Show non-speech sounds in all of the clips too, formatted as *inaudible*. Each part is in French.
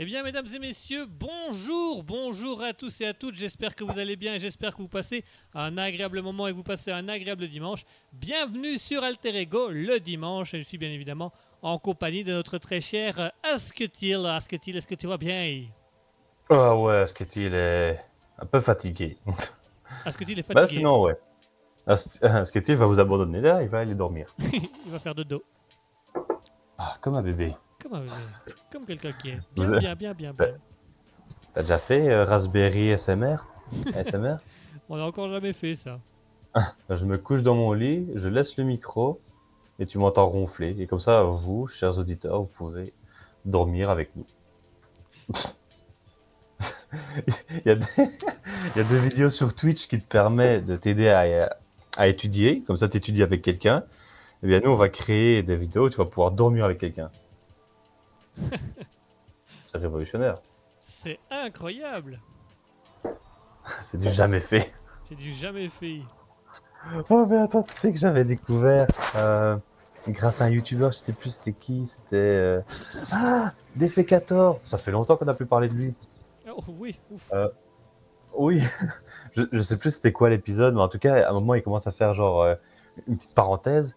Eh bien, mesdames et messieurs, bonjour, bonjour à tous et à toutes. J'espère que vous allez bien et j'espère que vous passez un agréable moment et que vous passez un agréable dimanche. Bienvenue sur Alter Ego le dimanche. Et je suis bien évidemment en compagnie de notre très cher Asketil. Asketil, est-ce que tu vas bien? Ah ouais, Asketil est un peu fatigué. Asketil est Bah fatigué. sinon, ouais. As- *laughs* Asketil va vous abandonner là, il va aller dormir. *laughs* Il va faire de dos. Ah, comme un bébé. Comme bébé. Comme quelqu'un qui est. Bien, bien, bien, bien, bien. T'as déjà fait euh, Raspberry SMR SMR *laughs* On n'a encore jamais fait ça. Je me couche dans mon lit, je laisse le micro et tu m'entends ronfler. Et comme ça, vous, chers auditeurs, vous pouvez dormir avec nous. *laughs* il, y a des... *laughs* il y a des vidéos sur Twitch qui te permettent de t'aider à, à étudier. Comme ça, tu étudies avec quelqu'un. Et bien, nous, on va créer des vidéos où tu vas pouvoir dormir avec quelqu'un. C'est révolutionnaire. C'est incroyable. *laughs* C'est du jamais fait. C'est du jamais fait. Oh mais attends, tu sais que j'avais découvert euh, grâce à un youtubeur, je sais plus c'était qui, c'était euh... ah Defecator. Ça fait longtemps qu'on n'a plus parlé de lui. Oh oui, ouf. Oui, *laughs* je, je sais plus c'était quoi l'épisode, mais en tout cas à un moment il commence à faire genre euh, une petite parenthèse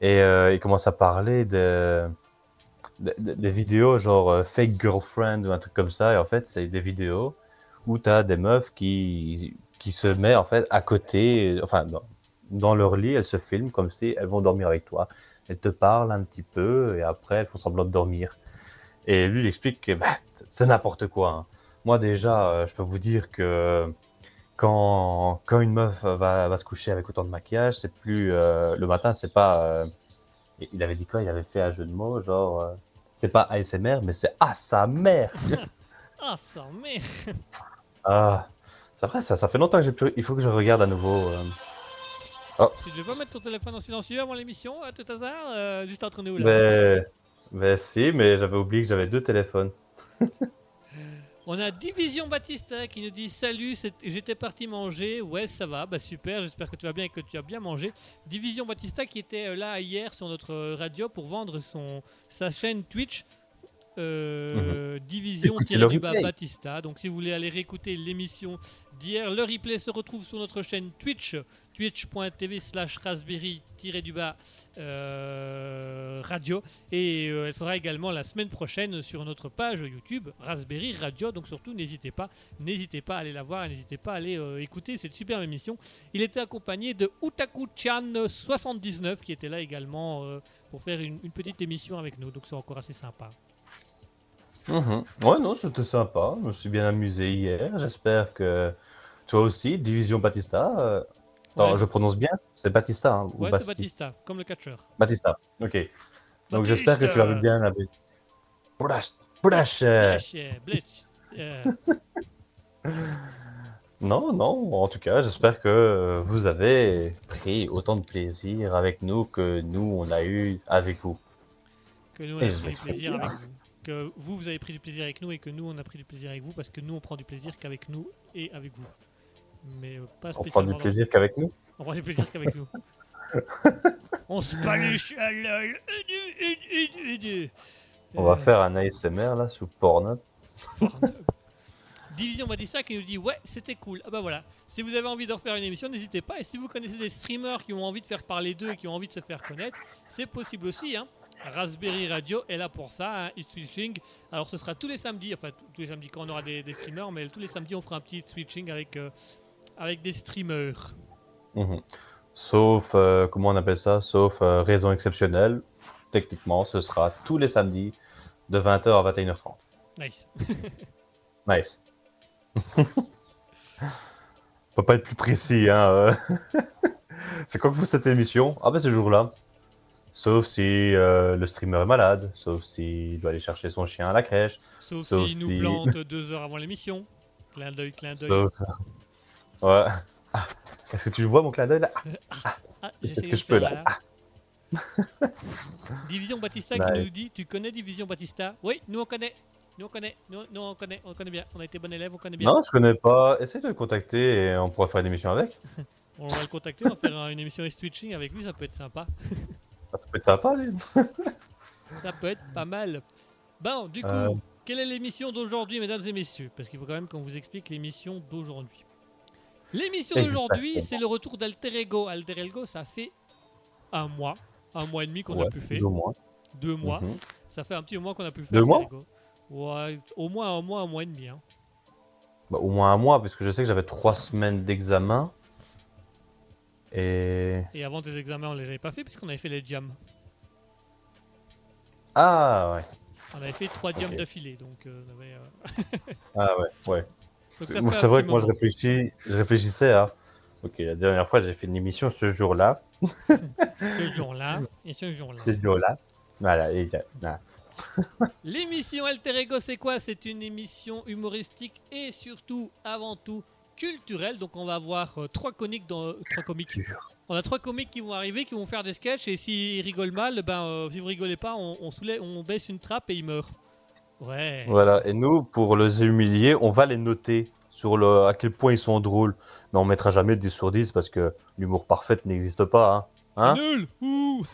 et euh, il commence à parler de, de- de- des vidéos genre euh, fake girlfriend ou un truc comme ça et en fait c'est des vidéos où tu as des meufs qui qui se mettent en fait à côté, enfin dans leur lit, elles se filment comme si elles vont dormir avec toi. Elles te parlent un petit peu et après elles font semblant de dormir. Et lui, il explique que bah, c'est n'importe quoi. hein. Moi, déjà, euh, je peux vous dire que quand, quand une meuf va, va se coucher avec autant de maquillage, c'est plus. euh, le matin, c'est pas. Il avait dit quoi? Il avait fait un jeu de mots, genre. euh, c'est pas ASMR, mais c'est Ah sa mère Ah, ça, mais. Ah, c'est vrai, ça, ça fait longtemps que j'ai plus. Il faut que je regarde à nouveau. euh. Tu devais pas mettre ton téléphone en silencieux avant l'émission, à tout hasard euh, Juste entre nous là? Mais, mais si, mais j'avais oublié que j'avais deux téléphones. *laughs* On a Division Batista qui nous dit Salut, j'étais parti manger. Ouais, ça va, bah super, j'espère que tu vas bien et que tu as bien mangé. Division Batista qui était euh, là hier sur notre euh, radio pour vendre son, sa chaîne Twitch. Euh, Division bas replay. Batista. Donc, si vous voulez aller réécouter l'émission d'hier, le replay se retrouve sur notre chaîne Twitch, twitch.tv slash raspberry du bas euh, radio. Et euh, elle sera également la semaine prochaine sur notre page YouTube Raspberry Radio. Donc surtout, n'hésitez pas, n'hésitez pas à aller la voir, n'hésitez pas à aller euh, écouter cette superbe émission. Il était accompagné de Utaku-chan 79 qui était là également euh, pour faire une, une petite émission avec nous. Donc c'est encore assez sympa. Mhm. Ouais, non, c'était sympa. Je me suis bien amusé hier. J'espère que toi aussi, Division Batista. Attends, Ouais, je prononce bien C'est Batista hein, ou Ouais, c'est Batista, comme le catcheur. Batista. Ok. Donc j'espère que tu bien avec. Brash, euh, Blech, euh, blech, euh, *laughs* Non, non. En tout cas, j'espère que vous avez pris autant de plaisir avec nous que nous on a eu avec vous. que nous on a pris du plaisir avec vous. Que vous, vous avez pris du plaisir avec nous et que nous, on a pris du plaisir avec vous parce que nous, on prend du plaisir qu'avec nous et avec vous. Mais pas On spécialement. prend du plaisir qu'avec nous. On prend du plaisir qu'avec nous. *laughs* on se paluche à l'œil. On va Euh, faire un ASMR là sous Pornhub. Division Batista qui nous dit ouais c'était cool. Ah bah voilà. Si vous avez envie de refaire une émission, n'hésitez pas. Et si vous connaissez des streamers qui ont envie de faire parler d'eux et qui ont envie de se faire connaître, c'est possible aussi. Hein. Raspberry Radio est là pour ça, hein, e-switching. Alors ce sera tous les samedis, enfin tous les samedis quand on aura des, des streamers, mais tous les samedis on fera un petit switching avec, euh, avec des streamers. Mhm. Sauf, euh, comment on appelle ça? Sauf euh, raison exceptionnelle. Techniquement, ce sera tous les samedis de 20h à 21h30. Nice. *laughs* Nice. *laughs* On peut pas être plus précis, hein. euh. *laughs* C'est quand que vous cette émission? Ah ben ce jour-là. Sauf si euh, le streamer est malade, sauf s'il doit aller chercher son chien à la crèche, Sauf, s'il nous si- plante deux heures avant l'émission. Clin d'œil, clin d'œil. sauf... Ouais. Ah, Est-ce que tu vois mon clin d'œil là Ah, Est-ce que je peux, là Division Batista qui nous dit Tu connais Division Batista? Oui, nous on connaît. Nous on connaît. Nous, nous, on connaît. On connaît bien. On a été bon élève, on connaît bien. Non, je connais pas. Essaye de le contacter et on pourra faire une émission avec. *laughs* On va le contacter, on va faire un- une émission Twitching avec lui, ça peut être sympa. *laughs* Ah, Ça peut être sympa, lui. *laughs* Ça peut être pas mal. Bon, du coup, Euh. quelle est l'émission d'aujourd'hui, mesdames et messieurs? Parce qu'il faut quand même qu'on vous explique l'émission d'aujourd'hui. L'émission d'aujourd'hui, c'est le retour d'Alter Ego. Alter Ego, ça fait un mois, un mois et demi qu'on a pu faire. ou moins. Deux mois. Mhm. Ça fait un petit moment qu'on a pu faire Deux mois. Ouais, au moins un mois, un mois et demi. hein. Bah, au moins un mois, parce que je sais que j'avais trois semaines d'examen. Et. Et avant tes examens, on les avait pas fait puisqu'on avait fait les jams. Ah ouais. On avait fait trois jams d'affilée, donc euh, on avait, euh, Ah ouais, ouais. C'est vrai que moi je réfléchis, je réfléchissais à. Ok, la dernière fois j'ai fait une émission ce jour-là, *laughs* ce jour-là et ce jour-là. ce jour-là. Voilà, et voilà. *laughs* L'émission Alter Ego, c'est quoi? C'est une émission humoristique et surtout, avant tout, culturelle. Donc, on va avoir euh, trois comiques dans trois comiques. On a trois comiques qui vont arriver, qui vont faire des sketchs et s'ils rigolent mal, ben, euh, si vous rigolez pas, on, on soulève, on baisse une trappe et ils meurent. Ouais. Voilà, et nous, pour les humilier, on va les noter sur le à quel point ils sont drôles. Mais on mettra jamais 10 sur 10 parce que l'humour parfait n'existe pas. Hein Hein? Nul. Ouh.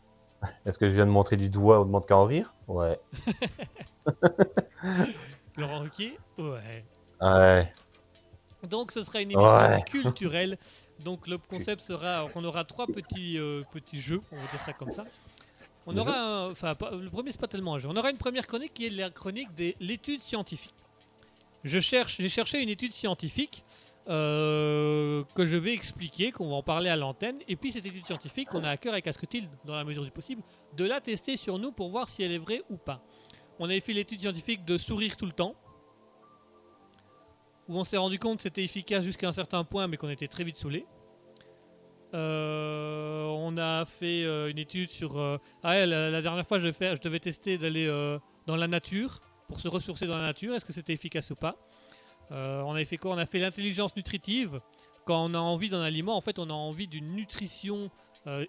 *laughs* Est-ce que je viens de montrer du doigt au demande qu'à en rire? Ouais. *laughs* Laurent Ruquier? Ouais. Ouais. Donc ce sera une émission Ouais. culturelle. Donc le concept sera qu'on aura trois petits, euh, petits jeux, on va dire ça comme ça. On aura enfin le premier c'est pas tellement un jeu. On aura une première chronique qui est la chronique de l'étude scientifique. Je cherche, j'ai cherché une étude scientifique euh, que je vais expliquer, qu'on va en parler à l'antenne. Et puis cette étude scientifique, on a à cœur avec Asketil, dans la mesure du possible, de la tester sur nous pour voir si elle est vraie ou pas. On avait fait l'étude scientifique de sourire tout le temps, où on s'est rendu compte que c'était efficace jusqu'à un certain point, mais qu'on était très vite saoulé. Euh, on a fait euh, une étude sur. euh, ah la, dernière fois, je, devais tester d'aller dans la nature pour se ressourcer dans la nature. Est-ce que c'était efficace ou pas? On avait fait quoi? On a fait l'intelligence nutritive. Quand on a envie d'un aliment, en fait, on a envie d'une nutrition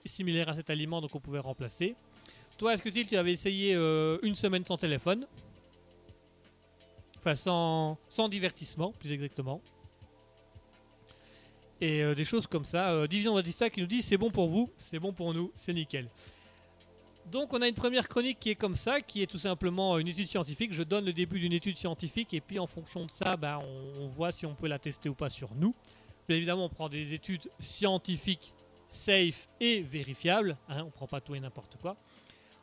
similaire à cet aliment, donc on pouvait remplacer. Toi, est-ce que tu avais essayé une semaine sans téléphone? Enfin, sans divertissement, plus exactement. Et euh, des choses comme ça. Euh, Division Batista qui nous dit c'est bon pour vous, c'est bon pour nous, c'est nickel. Donc on a une première chronique qui est comme ça, qui est tout simplement une étude scientifique. Je donne le début d'une étude scientifique et puis en fonction de ça, ben, on, voit si on peut la tester ou pas sur nous. Bien évidemment, on prend des études scientifiques safe et vérifiables. hein, on ne prend pas tout et n'importe quoi.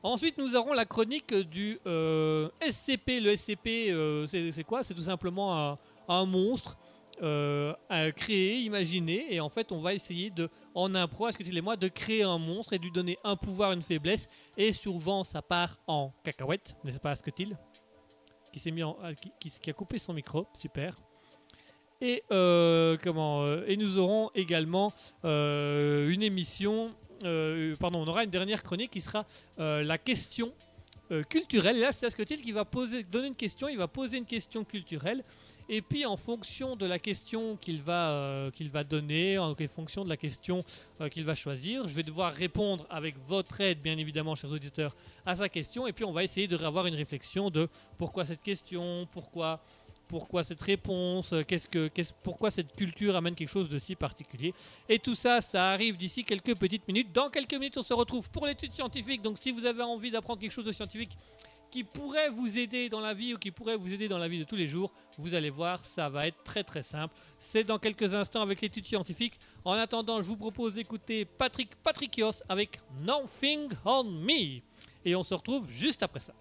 Ensuite, nous aurons la chronique du euh, SCP. Le SCP, euh, c'est quoi? C'est tout simplement un monstre euh, à créer, imaginé, et en fait, on va essayer de, en impro, est-ce que tu les moi, de créer un monstre et de lui donner un pouvoir, une faiblesse, et souvent ça part en cacahuète, n'est-ce pas, Asketil Qui s'est mis en, ah, qui, a coupé son micro, super. Et euh, comment euh, Et nous aurons également euh, une émission. euh, pardon, on aura une dernière chronique qui sera euh, la question euh, culturelle. Là, c'est Asketil qui va poser, donner une question. Il va poser une question culturelle. Et puis, en fonction de la question qu'il va, euh, donner, en fonction de la question euh, qu'il va choisir, je vais devoir répondre avec votre aide, bien évidemment, chers auditeurs, à sa question. Et puis, on va essayer de avoir une réflexion de pourquoi cette question, pourquoi, pourquoi cette réponse, qu'est-ce que, qu'est-ce- pourquoi cette culture amène quelque chose de si particulier? Et tout ça, ça arrive d'ici quelques petites minutes. Dans quelques minutes, on se retrouve pour l'étude scientifique. Donc, si vous avez envie d'apprendre quelque chose de scientifique, qui pourrait vous aider dans la vie ou qui pourrait vous aider dans la vie de tous les jours, vous allez voir, ça va être très très simple. C'est dans quelques instants avec l'étude scientifique. En attendant, je vous propose d'écouter Patrick Patricios avec Nothing on Me. Et on se retrouve juste après ça.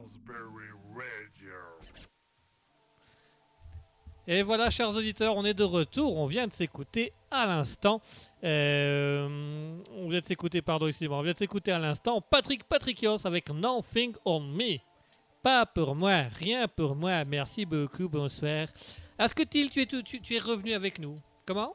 Raspberry Radio. Et voilà, chers auditeurs, on est de retour. On vient de s'écouter à l'instant. euh, on vient de s'écouter, pardon, excusez-moi. On vient de s'écouter à l'instant Patrick Patricios avec Nothing on Me. Pas pour moi, rien pour moi. Merci beaucoup, bonsoir. Asketil, tu es, tu, tu- tu es revenu avec nous? Comment?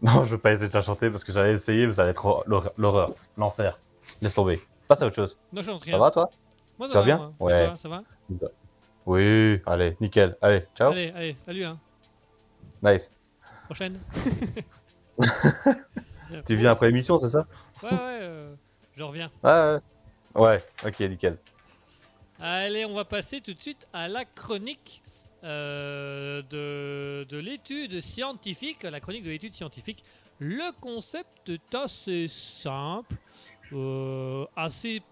Non, je veux pas essayer de la chanter parce que j'allais essayer, mais ça allait être l'horreur, l'enfer. Laisse tomber. Passe à autre chose. Non, je rien. Ça va toi Moi, Ça va bien moi. Ouais. Toi, ça va Oui, allez, nickel. Allez, ciao. Allez, allez, salut. Hein. Nice. Prochaine. *laughs* *laughs* Tu viens après l'émission, c'est ça Ouais, ouais, euh, je reviens. Ah, ouais. Ouais, ok, nickel. Allez, on va passer tout de suite à la chronique euh, de, de l'étude scientifique. La chronique de l'étude scientifique. Le concept est assez simple, assez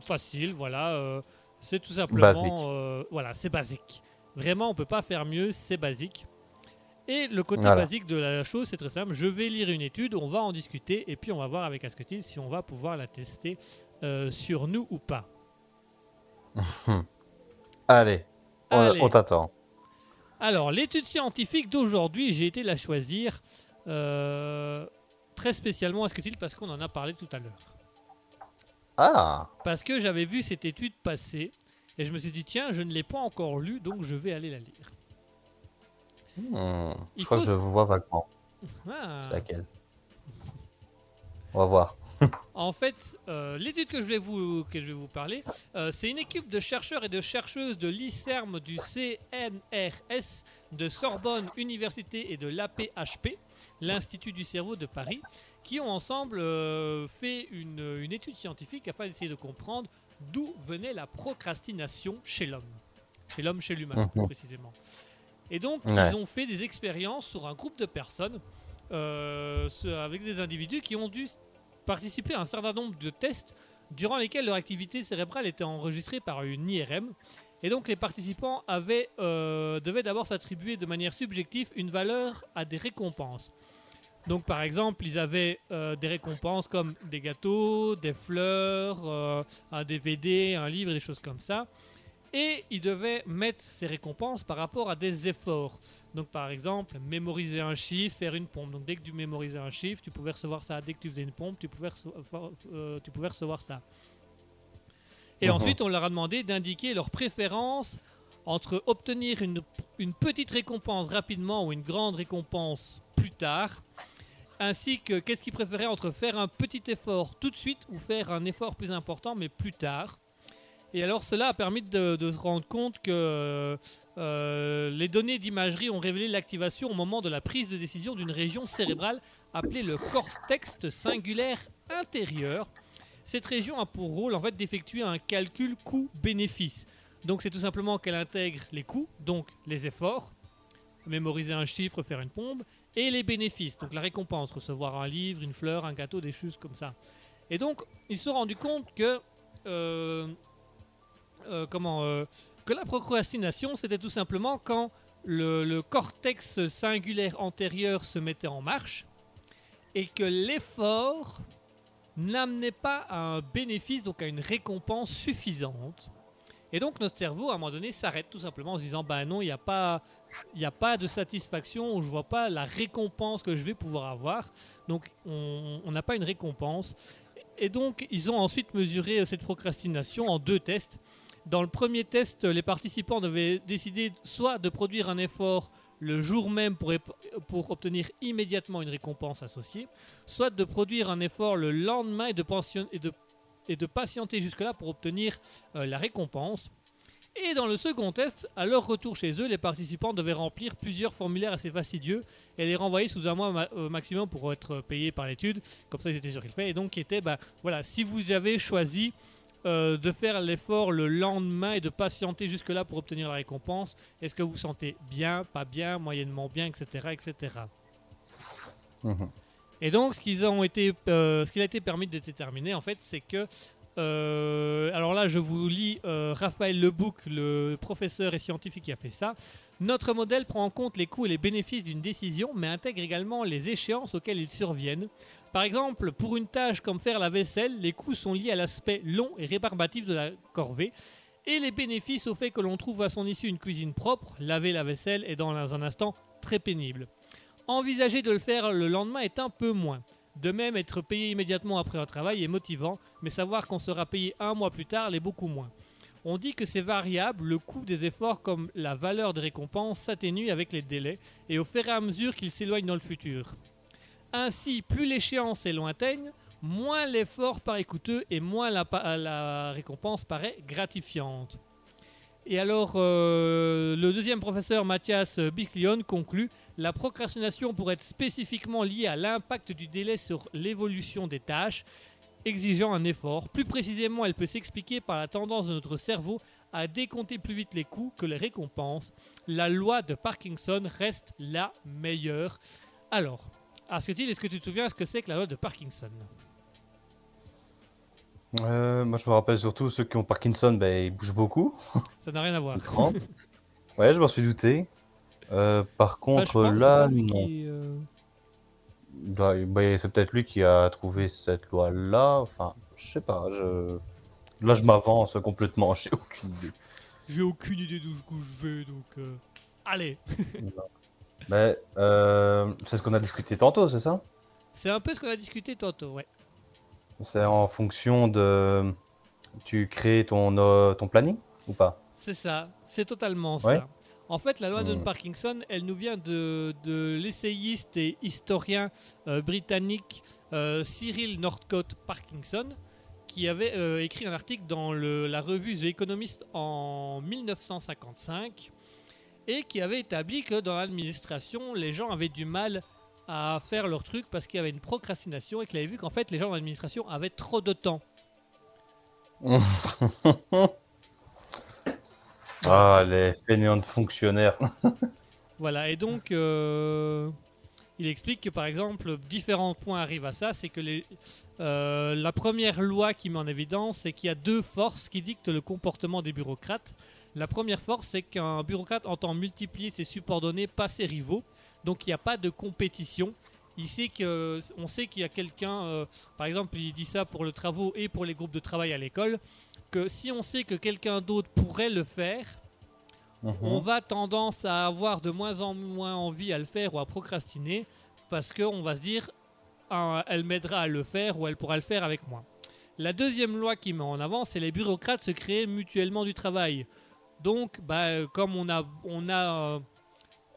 facile. Voilà, euh, c'est tout simplement. Euh, voilà, c'est basique. Vraiment, on peut pas faire mieux. C'est basique. Et le côté Voilà. basique de la chose, c'est très simple. Je vais lire une étude, on va en discuter, et puis on va voir avec Asketil si on va pouvoir la tester euh, sur nous ou pas. *laughs* Allez, on, Allez. on t'attend. Alors, l'étude scientifique d'aujourd'hui, j'ai été la choisir euh, très spécialement que parce qu'on en a parlé tout à l'heure. Ah, Parce que j'avais vu cette étude passer et je me suis dit, tiens, je ne l'ai pas encore lue, donc je vais aller la lire. hmm, je crois que je vois vaguement. Ah. C'est laquelle? On va voir. *laughs* En fait, euh, l'étude que je vais vous, que je vais vous parler, euh, c'est une équipe de chercheurs et de chercheuses de l'ICERM, du CNRS, de Sorbonne Université et de l'APHP, l'Institut du cerveau de Paris, qui ont ensemble euh, fait une, une étude scientifique afin d'essayer de comprendre d'où venait la procrastination chez l'homme. Chez l'homme, chez l'humain, Mhm. précisément. Et donc, Ouais. ils ont fait des expériences sur un groupe de personnes, euh, avec des individus qui ont dû participer à un certain nombre de tests durant lesquels leur activité cérébrale était enregistrée par une IRM. Et donc les participants avaient, euh, devaient d'abord s'attribuer de manière subjective une valeur à des récompenses. Donc par exemple, ils avaient euh, des récompenses comme des gâteaux, des fleurs, euh, un DVD, un livre, des choses comme ça. Et ils devaient mettre ces récompenses par rapport à des efforts. Donc par exemple, mémoriser un chiffre, faire une pompe. Donc dès que tu mémorisais un chiffre, tu pouvais recevoir ça. Dès que tu faisais une pompe, tu pouvais, rece- euh, tu pouvais recevoir ça. Et ensuite, on leur a demandé d'indiquer leur préférence entre obtenir une, une petite récompense rapidement ou une grande récompense plus tard, ainsi que qu'est-ce qu'ils préféraient entre faire un petit effort tout de suite ou faire un effort plus important mais plus tard. Et alors cela a permis de, se rendre compte que euh, les données d'imagerie ont révélé l'activation au moment de la prise de décision d'une région cérébrale appelée le cortex singulaire intérieur. Cette région a pour rôle en fait d'effectuer un calcul coût-bénéfice. Donc c'est tout simplement qu'elle intègre les coûts, donc les efforts, mémoriser un chiffre, faire une pompe, et les bénéfices, donc la récompense, recevoir un livre, une fleur, un gâteau, des choses comme ça. Et donc ils se sont rendus compte que euh, euh, comment euh, que la procrastination c'était tout simplement quand le, le cortex singulaire antérieur se mettait en marche et que l'effort n'amenait pas à un bénéfice, donc à une récompense suffisante. Et donc notre cerveau, à un moment donné, s'arrête tout simplement en se disant, bah non, il n'y a, pas, il n'y a pas de satisfaction, ou je vois pas la récompense que je vais pouvoir avoir. Donc on n'a pas une récompense. Et donc ils ont ensuite mesuré cette procrastination en deux tests. Dans le premier test, les participants devaient décider soit de produire un effort le jour même pour, obtenir immédiatement une récompense associée, soit de produire un effort le lendemain et de patienter jusque-là pour obtenir euh, la récompense. Et dans le second test, à leur retour chez eux, les participants devaient remplir plusieurs formulaires assez fastidieux et les renvoyer sous un mois ma- euh, maximum pour être payés par l'étude. Comme ça, ils étaient sûrs qu'ils le faisaient. Et donc, était, bah, voilà, si vous avez choisi euh, de faire l'effort le lendemain et de patienter jusque-là pour obtenir la récompense, est-ce que vous vous sentez bien, pas bien, moyennement bien, etc., etc. Mhm. Et donc, ce qu'ils ont été, euh, ce qu'il a été permis de déterminer, en fait, c'est que, euh, alors là, je vous lis euh, Raphaël Lebouc, le professeur et scientifique qui a fait ça. Notre modèle prend en compte les coûts et les bénéfices d'une décision, mais intègre également les échéances auxquelles ils surviennent. Par exemple, pour une tâche comme faire la vaisselle, les coûts sont liés à l'aspect long et rébarbatif de la corvée, et les bénéfices au fait que l'on trouve à son issue une cuisine propre, laver la vaisselle est dans un instant très pénible. Envisager de le faire le lendemain est un peu moins. De même, être payé immédiatement après un travail est motivant, mais savoir qu'on sera payé un mois plus tard l'est beaucoup moins. On dit que c'est variable, le coût des efforts comme la valeur des récompenses s'atténue avec les délais et au fur et à mesure qu'ils s'éloignent dans le futur. Ainsi, plus l'échéance est lointaine, moins l'effort paraît coûteux et moins la récompense paraît gratifiante. Et alors, euh, le deuxième professeur Mathias Biclion conclut La procrastination pourrait être spécifiquement liée à l'impact du délai sur l'évolution des tâches, exigeant un effort. Plus précisément, elle peut s'expliquer par la tendance de notre cerveau à décompter plus vite les coûts que les récompenses. La loi de Parkinson reste la meilleure. Alors, Asketil, est-ce que tu te souviens ce que c'est que la loi de Parkinson? Euh, moi, je me rappelle surtout ceux qui ont Parkinson, ben, ils bougent beaucoup. Ça n'a rien à voir. *laughs* Ouais, je m'en suis douté. Euh, par contre, là, non. qui, euh, Bah, bah, c'est peut-être lui qui a trouvé cette loi-là. Enfin, je sais pas. Je... Là, je m'avance complètement. *laughs* J'ai aucune idée. J'ai aucune idée d'où je vais, donc... euh, Allez *laughs* Mais euh, c'est ce qu'on a discuté tantôt, c'est ça? C'est un peu ce qu'on a discuté tantôt, ouais. C'est en fonction de. Tu crées ton, euh, ton planning ou pas? C'est ça, c'est totalement Ouais. ça. En fait, la loi de Hmm. Parkinson, elle nous vient de, de l'essayiste et historien euh, britannique euh, Cyril Northcote Parkinson, qui avait euh, écrit un article dans le- la revue The Economist en 1955 et qui avait établi que dans l'administration, les gens avaient du mal à faire leur truc parce qu'il y avait une procrastination et qu'il avait vu qu'en fait, les gens dans l'administration avaient trop de temps. *laughs* Ah, les fainéants fonctionnaires. *laughs* Voilà, et donc euh, il explique que par exemple, différents points arrivent à ça. C'est que euh, la première loi qui met en évidence, c'est qu'il y a deux forces qui dictent le comportement des bureaucrates. La première force, c'est qu'un bureaucrate entend multiplier ses subordonnés, pas ses rivaux. Donc il n'y a pas de compétition. Il sait que, on sait qu'il y a quelqu'un, euh, par exemple, il dit ça pour le travaux et pour les groupes de travail à l'école, que si on sait que quelqu'un d'autre pourrait le faire, on va tendance à avoir de moins en moins envie à le faire ou à procrastiner parce qu'on va se dire Ah, elle m'aidera à le faire ou elle pourra le faire avec moi. La deuxième loi qui met en avant, c'est les bureaucrates se créer mutuellement du travail. Donc, bah, comme on a, on a, euh,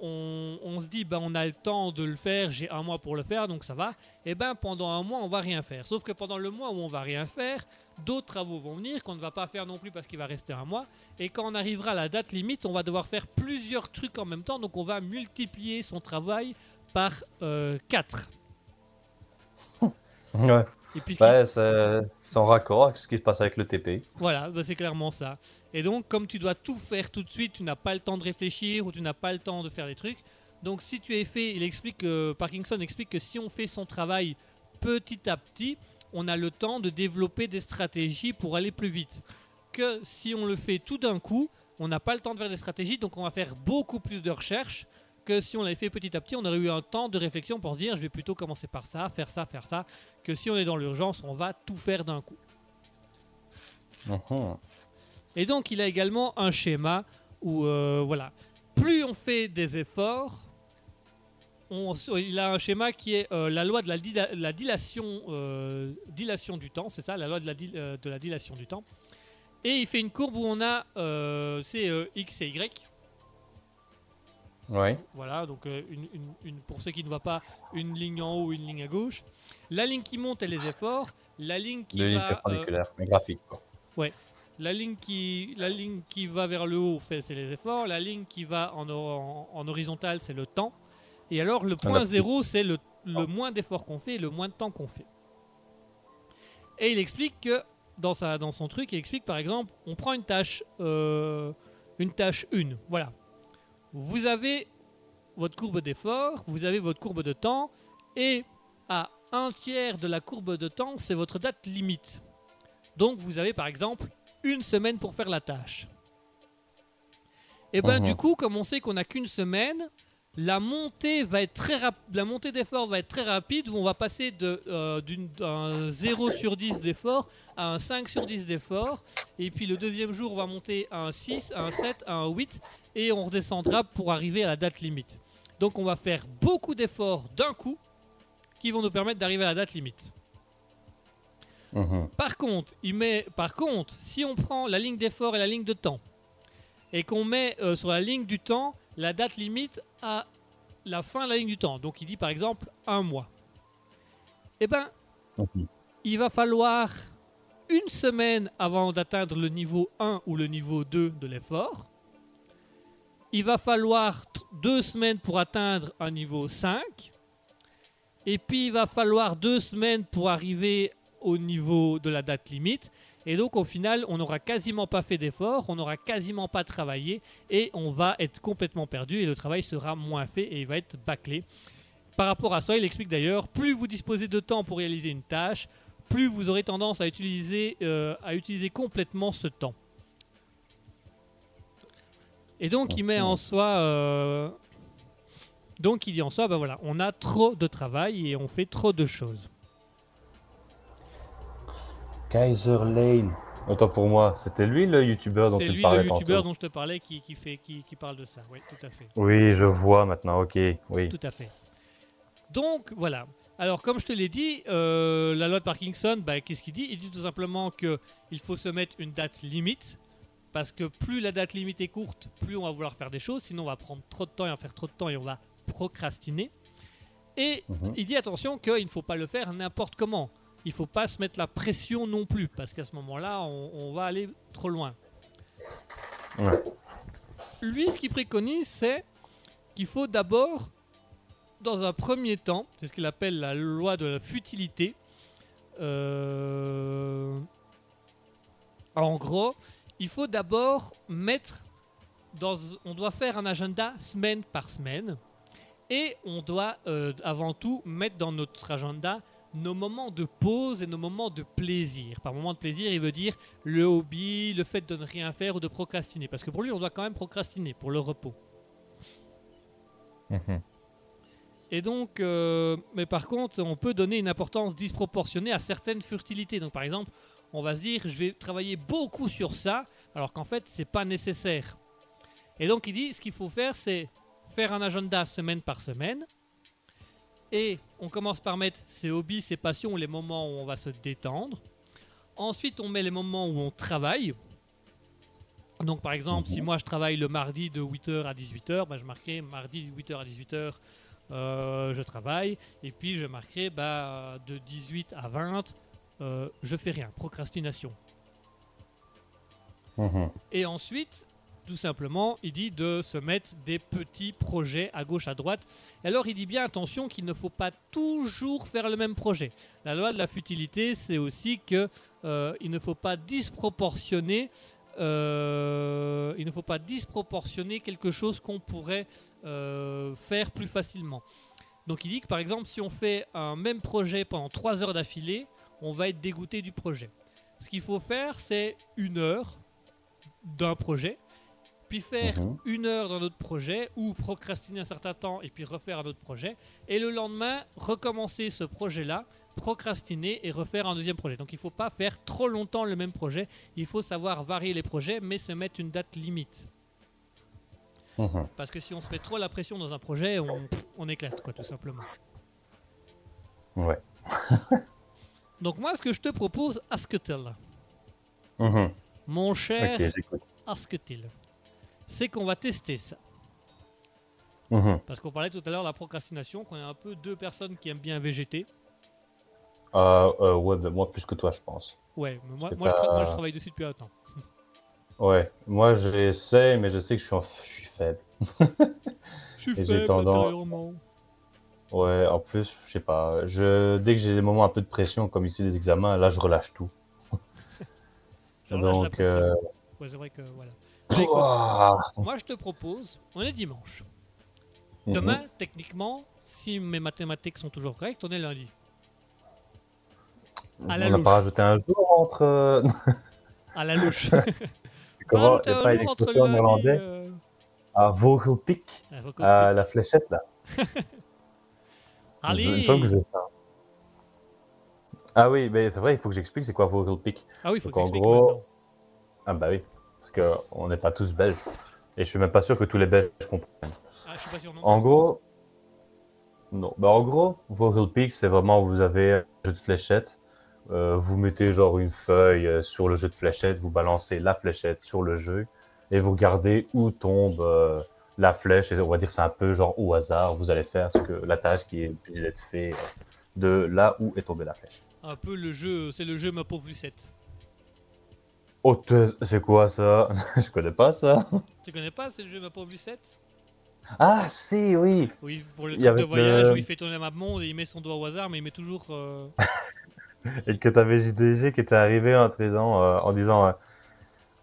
on, se dit, bah, on a le temps de le faire, j'ai un mois pour le faire, donc ça va. Et ben, pendant un mois, on va rien faire. Sauf que pendant le mois où on va rien faire, d'autres travaux vont venir qu'on ne va pas faire non plus parce qu'il va rester un mois. Et quand on arrivera à la date limite, on va devoir faire plusieurs trucs en même temps. Donc on va multiplier son travail par 4. Ouais, Et puis ouais c'est c'est en raccord avec ce qui se passe avec le TP. voilà, bah, c'est clairement ça. Et donc comme tu dois tout faire tout de suite, tu n'as pas le temps de réfléchir ou tu n'as pas le temps de faire des trucs. Donc si tu es fait, il explique que Parkinson explique que si on fait son travail petit à petit, on a le temps de développer des stratégies pour aller plus vite. Que si on le fait tout d'un coup, on n'a pas le temps de faire des stratégies, donc on va faire beaucoup plus de recherches que si on l'avait fait petit à petit, on aurait eu un temps de réflexion pour se dire je vais plutôt commencer par ça, faire ça, faire ça, que si on est dans l'urgence, on va tout faire d'un coup. Mhm. Et donc il a également un schéma où euh, voilà, plus on fait des efforts, on- il a un schéma qui est euh, la loi de la, dilation, euh, dilation du temps, c'est ça, la loi de la, euh, de la dilation du temps. Et il fait une courbe où on a c'est x et y. Ouais. Voilà, donc euh, une, une- une- pour ceux qui ne voient pas, une ligne en haut, une ligne à gauche. La ligne qui monte, elle les efforts. La ligne qui va, euh, perpendiculaire, mais graphique. Quoi. La ligne, qui, la ligne qui va vers le haut, c'est les efforts. La ligne qui va en, en, en horizontal, c'est le temps. Et alors, le point zéro, c'est le, le moins d'efforts qu'on fait et le moins de temps qu'on fait. Et il explique que, dans, sa, dans son truc, il explique par exemple, on prend une tâche, euh, une tâche 1. Voilà. Vous avez votre courbe d'effort, vous avez votre courbe de temps, et à un tiers de la courbe de temps, c'est votre date limite. Donc vous avez par exemple une semaine pour faire la tâche. Et ben Mhm. du coup, comme on sait qu'on n'a qu'une semaine, la montée va être très la montée d'effort va être très rapide. où On va passer de euh, d'un 0 sur 10 d'effort à un 5 sur 10 d'effort. Et puis le deuxième jour, on va monter à un 6, à un 7, à un 8. Et on redescendra pour arriver à la date limite. Donc on va faire beaucoup d'efforts d'un coup qui vont nous permettre d'arriver à la date limite. Mhm. Par contre, il met, par contre, si on prend la ligne d'effort et la ligne de temps et qu'on met euh, sur la ligne du temps la date limite à la fin de la ligne du temps, donc il dit par exemple un mois, eh ben, Mhm. il va falloir une semaine avant d'atteindre le niveau 1 ou le niveau 2 de l'effort. Il va falloir deux semaines pour atteindre un niveau 5. Et puis il va falloir deux semaines pour arriver au niveau de la date limite. Et donc au final, on n'aura quasiment pas fait d'effort, on n'aura quasiment pas travaillé et on va être complètement perdu et le travail sera moins fait et il va être bâclé. Par rapport à ça, il explique d'ailleurs, plus vous disposez de temps pour réaliser une tâche, plus vous aurez tendance à utiliser, euh, à utiliser complètement ce temps. Et donc il met en soi, euh, donc il dit en soi, ben voilà, on a trop de travail et on fait trop de choses. Kaiser Lane. Autant pour moi, c'était lui le youtubeur dont C'est tu lui parlais le youtubeur dont je te parlais qui, qui fait, qui, qui parle de ça. Oui, tout à fait. Oui, je vois maintenant, ok, oui. Tout à fait. Donc voilà. Alors comme je te l'ai dit, euh, la loi de Parkinson, bah, qu'est-ce qu'il dit? Il dit tout simplement que il faut se mettre une date limite. Parce que plus la date limite est courte, plus on va vouloir faire des choses. Sinon on va prendre trop de temps et en faire trop de temps et on va procrastiner. Et Mhm. il dit attention qu'il ne faut pas le faire n'importe comment. Il faut pas se mettre la pression non plus. Parce qu'à ce moment-là, on, on va aller trop loin. Ouais. Lui, ce qu'il préconise, c'est qu'il faut d'abord, dans un premier temps, c'est ce qu'il appelle la loi de la futilité. euh, en gros, il faut d'abord mettre dans, on doit faire un agenda semaine par semaine et on doit euh, avant tout mettre dans notre agenda nos moments de pause et nos moments de plaisir. Par moment de plaisir, il veut dire le hobby, le fait de ne rien faire ou de procrastiner. Parce que pour lui, on doit quand même procrastiner pour le repos. Mhm. Et donc, euh, mais par contre, on peut donner une importance disproportionnée à certaines futilités. Donc, par exemple, on va se dire, je vais travailler beaucoup sur ça, alors qu'en fait, c'est pas nécessaire. Et donc, il dit, ce qu'il faut faire, c'est faire un agenda semaine par semaine. Et on commence par mettre ses hobbies, ses passions, les moments où on va se détendre. Ensuite, on met les moments où on travaille. Donc, par exemple, si Mhm. moi je travaille le mardi de 8h à 18h, bah, je marquerai mardi de 8h à 18h, euh, je travaille. Et puis, je marquerai bah, de 18 à 20, euh, je fais rien, procrastination. Mhm. Et ensuite, tout simplement, il dit de se mettre des petits projets à gauche, à droite. Et alors, il dit bien attention qu'il ne faut pas toujours faire le même projet. La loi de la futilité, c'est aussi que euh, il ne faut pas disproportionner. euh, il ne faut pas disproportionner quelque chose qu'on pourrait euh, faire plus facilement. Donc il dit que par exemple si on fait un même projet pendant 3 heures d'affilée, on va être dégoûté du projet. Ce qu'il faut faire c'est une heure d'un projet, puis faire Mhm. une heure d'un autre projet, ou procrastiner un certain temps et puis refaire un autre projet, et le lendemain recommencer ce projet-là, procrastiner et refaire un deuxième projet. Donc il ne faut pas faire trop longtemps le même projet, il faut savoir varier les projets, mais se mettre une date limite. Mhm. Parce que si on se met trop la pression dans un projet, on, on éclate, quoi, tout simplement. Ouais. *laughs* Donc moi, ce que je te propose, Asketil, Mhm. mon cher Ok, j'écoute. Asketil, c'est qu'on va tester ça. Mhm. Parce qu'on parlait tout à l'heure de la procrastination, qu'on est un peu deux personnes qui aiment bien végéter. Euh, euh, ouais, ben, moi plus que toi, je pense. Ouais, mais moi, je, moi, travaille dessus depuis un temps. Ouais, moi j'essaie, mais je sais que je suis, en- je suis faible. Je suis *laughs* faible tendance- intérieurement. Ouais, en plus, je sais pas. Je... Dès que j'ai des moments un peu de pression, comme ici les examens, là je relâche tout. *laughs* Je relâche la Donc, euh... Ouais, c'est vrai que voilà. Écoute, moi, je te propose, on est dimanche. Mhm. Demain, techniquement, si mes mathématiques sont toujours correctes, on est lundi. à la on n'a pas rajouté un jour entre. euh, À la louche. *laughs* *laughs* Comment Pas y a pas une en lundi, néerlandais euh, à Vogelpick, faut à la fléchette là. Il me Allez semble que c'est ça. Ah oui, mais c'est vrai, il faut que j'explique c'est quoi Vogelpick. Ah oui, il faut Donc, en t'expliquer gros- maintenant. Ah bah oui, parce qu'on n'est pas tous belges. Et je suis même pas sûr que tous les belges comprennent. Ah, je suis pas sûr non. En gros, non. Bah, en gros, Vogelpick, c'est vraiment vous avez un jeu de fléchettes. euh, vous mettez genre une feuille euh, sur le jeu de fléchettes, vous balancez la fléchette sur le jeu et vous regardez où tombe euh, la flèche. Et on va dire c'est un peu genre au hasard. Vous allez faire ce que la tâche qui est d'être faite de là où est tombée la flèche. Un peu le jeu, c'est le jeu ma pauvre Lucette. Oh, c'est quoi ça? *laughs* Je connais pas ça. Tu connais pas, c'est le jeu ma pauvre Lucette? Ah si, oui. Oui, pour le truc de voyage le- où il fait tourner la map monde et il met son doigt au hasard, mais il met toujours. euh, *laughs* Et que t'avais JDG qui était arrivé en, disant, euh, en disant euh,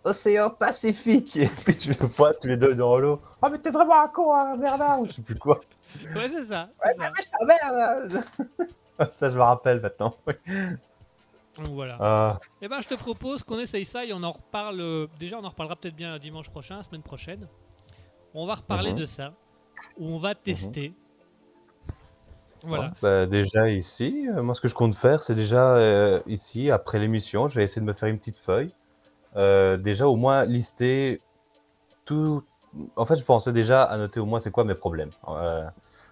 Océan Pacifique Et puis tu le vois, tu les deux dans l'eau. Ah, mais t'es vraiment un con, hein, Bernard Ou je sais plus quoi. Ouais, c'est ça. c'est ça. Ah, merde *laughs* Ça, je me rappelle maintenant. Donc voilà. Ah, Eh ben, je te propose qu'on essaye ça et on en reparle. euh, Déjà, on en reparlera peut-être bien dimanche prochain, la semaine prochaine. On va reparler Mhm. de ça, où on va tester. Voilà. ouais, bah, déjà ici, euh, moi ce que je compte faire, c'est déjà euh, ici, après l'émission, je vais essayer de me faire une petite feuille. Euh, déjà au moins lister tout. En fait, je pensais déjà à noter au moins c'est quoi mes problèmes. Euh,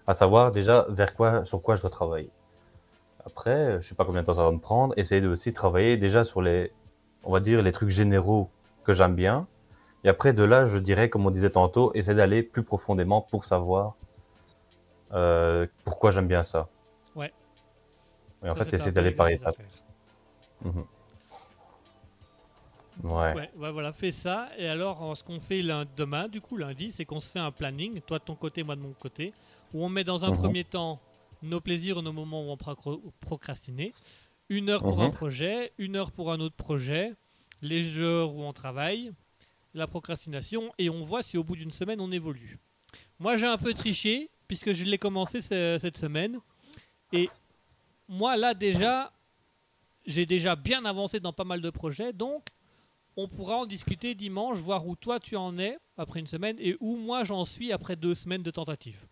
à savoir déjà vers quoi, sur quoi je dois travailler. Après, je sais pas combien de temps ça va me prendre. Essayer de aussi travailler déjà sur les, on va dire les trucs généraux que j'aime bien. Et après de là, je dirais, comme on disait tantôt, essayer d'aller plus profondément pour savoir euh, pourquoi j'aime bien ça. Ouais. Et en Ça, fait, essayer d'aller par étapes. Ouais. Ouais, ouais, voilà, fais ça. Et alors, ce qu'on fait demain, du coup, lundi, c'est qu'on se fait un planning, toi de ton côté, moi de mon côté, où on met dans un Mhm. premier temps nos plaisirs, nos moments où on procrastiner, une heure pour un Mhm. projet, une heure pour un autre projet, les heures où on travaille, la procrastination, et on voit si au bout d'une semaine on évolue. Moi, j'ai un peu triché, puisque je l'ai commencé ce- cette semaine, et moi, là, déjà, j'ai déjà bien avancé dans pas mal de projets, donc on pourra en discuter dimanche, voir où toi tu en es après une semaine et où moi j'en suis après deux semaines de tentative.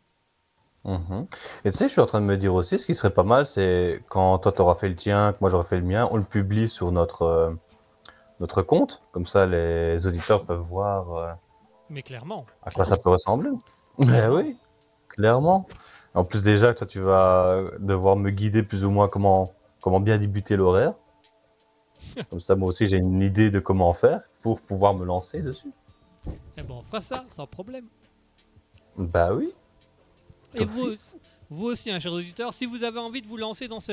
Mhm. Et tu sais, je suis en train de me dire aussi, ce qui serait pas mal, c'est quand toi t'auras fait le tien, que moi j'aurai fait le mien, on le publie sur notre, euh, notre compte. Comme ça, les auditeurs peuvent voir euh, Mais clairement. à quoi ça peut ressembler. Ben *laughs* oui, clairement. En plus, déjà, toi, tu vas devoir me guider plus ou moins comment, comment bien débuter l'horaire. Comme ça, moi aussi, j'ai une idée de comment faire pour pouvoir me lancer dessus. Eh ben on fera ça sans problème. Bah oui. Et vous. Vous aussi, un cher auditeur, si vous avez envie de vous lancer dans ce,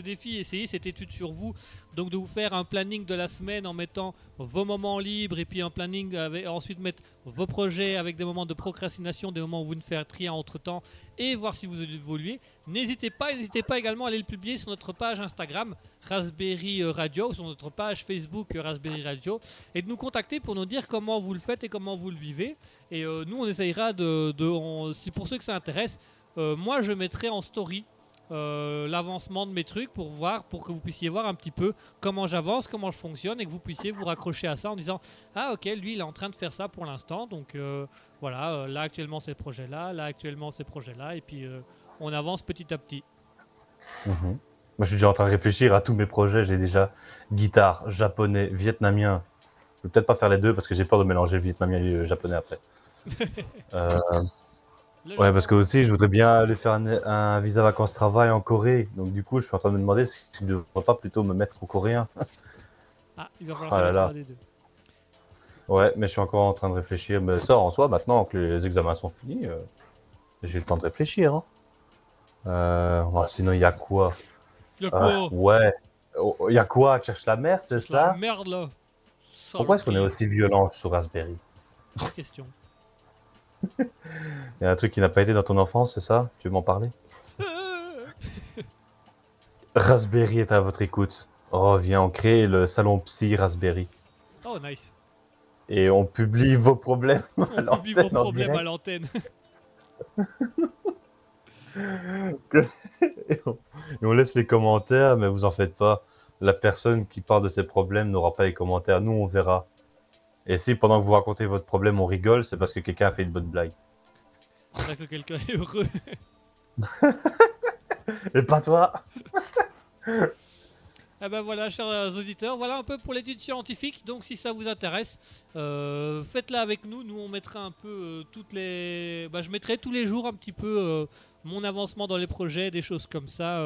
défi, essayez cette étude sur vous. Donc de vous faire un planning de la semaine en mettant vos moments libres et puis un planning avec, ensuite mettre vos projets avec des moments de procrastination, des moments où vous ne faites rien entre temps et voir si vous évoluez. N'hésitez pas, n'hésitez pas également à aller le publier sur notre page Instagram Raspberry Radio, sur notre page Facebook Raspberry Radio et de nous contacter pour nous dire comment vous le faites et comment vous le vivez. Et euh, nous, on essayera de, de- si pour ceux que ça intéresse, euh, moi je mettrai en story euh, l'avancement de mes trucs pour voir, pour que vous puissiez voir un petit peu comment j'avance, comment je fonctionne et que vous puissiez vous raccrocher à ça en disant ah ok lui il est en train de faire ça pour l'instant donc euh, voilà euh, là actuellement ces projets là, là actuellement ces projets là et puis on avance petit à petit. Mhm. Moi, je suis déjà en train de réfléchir à tous mes projets. J'ai déjà guitare, japonais, vietnamien. Je vais peut-être pas faire les deux parce que j'ai peur de mélanger le vietnamien et le japonais après. *laughs* Euh, ouais, parce que aussi, je voudrais bien aller faire un, un visa vacances-travail en Corée. Donc, du coup, je suis en train de me demander si je ne devrais pas plutôt me mettre au coréen. *laughs* Ah, il va falloir Ah là là. un des deux. Ouais, mais je suis encore en train de réfléchir. Mais ça, en soi, maintenant que les examens sont finis, euh, j'ai le temps de réfléchir. hein. Euh, ouais, sinon, il y a quoi? Le Ah, quoi? Ouais. Oh, Il y a quoi? Tu cherches la merde, c'est C'est la ça? merde là. Pourquoi est-ce qu'on est aussi violent sur Raspberry? Question. Il y a un truc qui n'a pas été dans ton enfance, c'est ça? Tu veux m'en parler? *laughs* Raspberry est à votre écoute. Oh, viens, on crée le salon psy Raspberry. Oh nice. Et on publie vos problèmes. On publie vos problèmes à l'antenne. *laughs* Et on, et on laisse les commentaires, mais vous en faites pas. La personne qui parle de ses problèmes n'aura pas les commentaires. Nous, on verra Et si pendant que vous racontez votre problème, on rigole, c'est parce que quelqu'un a fait une bonne blague. C'est vrai que quelqu'un est heureux. *laughs* Et pas toi Eh *laughs* ben voilà, chers auditeurs, voilà un peu pour l'étude scientifique. Donc si ça vous intéresse, euh, faites-la avec nous. Nous, on mettra un peu euh, toutes les. Bah, je mettrai tous les jours un petit peu euh, mon avancement dans les projets, des choses comme ça,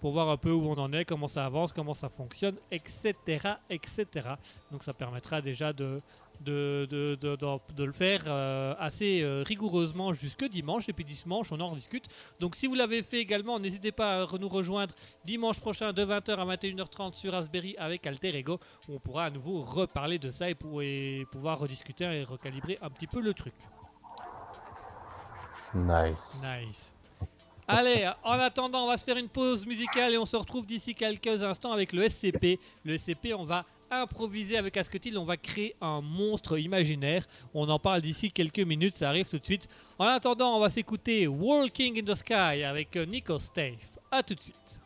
pour voir un peu où on en est, comment ça avance, comment ça fonctionne, etc., etc. Donc ça permettra déjà de de, de, de, le faire euh, assez euh, rigoureusement jusque dimanche. Et puis dimanche, on en rediscute. Donc si vous l'avez fait également, n'hésitez pas à re- nous rejoindre dimanche prochain de 20h à 21h30 sur Raspberry avec Alter Ego où on pourra à nouveau reparler de ça et, pour- et pouvoir rediscuter et recalibrer un petit peu le truc. Nice. Nice. Allez, en attendant, on va se faire une pause musicale et on se retrouve d'ici quelques instants avec le SCP. Le SCP, on va improviser avec Asketil, on va créer un monstre imaginaire. On en parle d'ici quelques minutes, ça arrive tout de suite. En attendant, on va s'écouter Walking in the Sky avec Nico Stave. A tout de suite.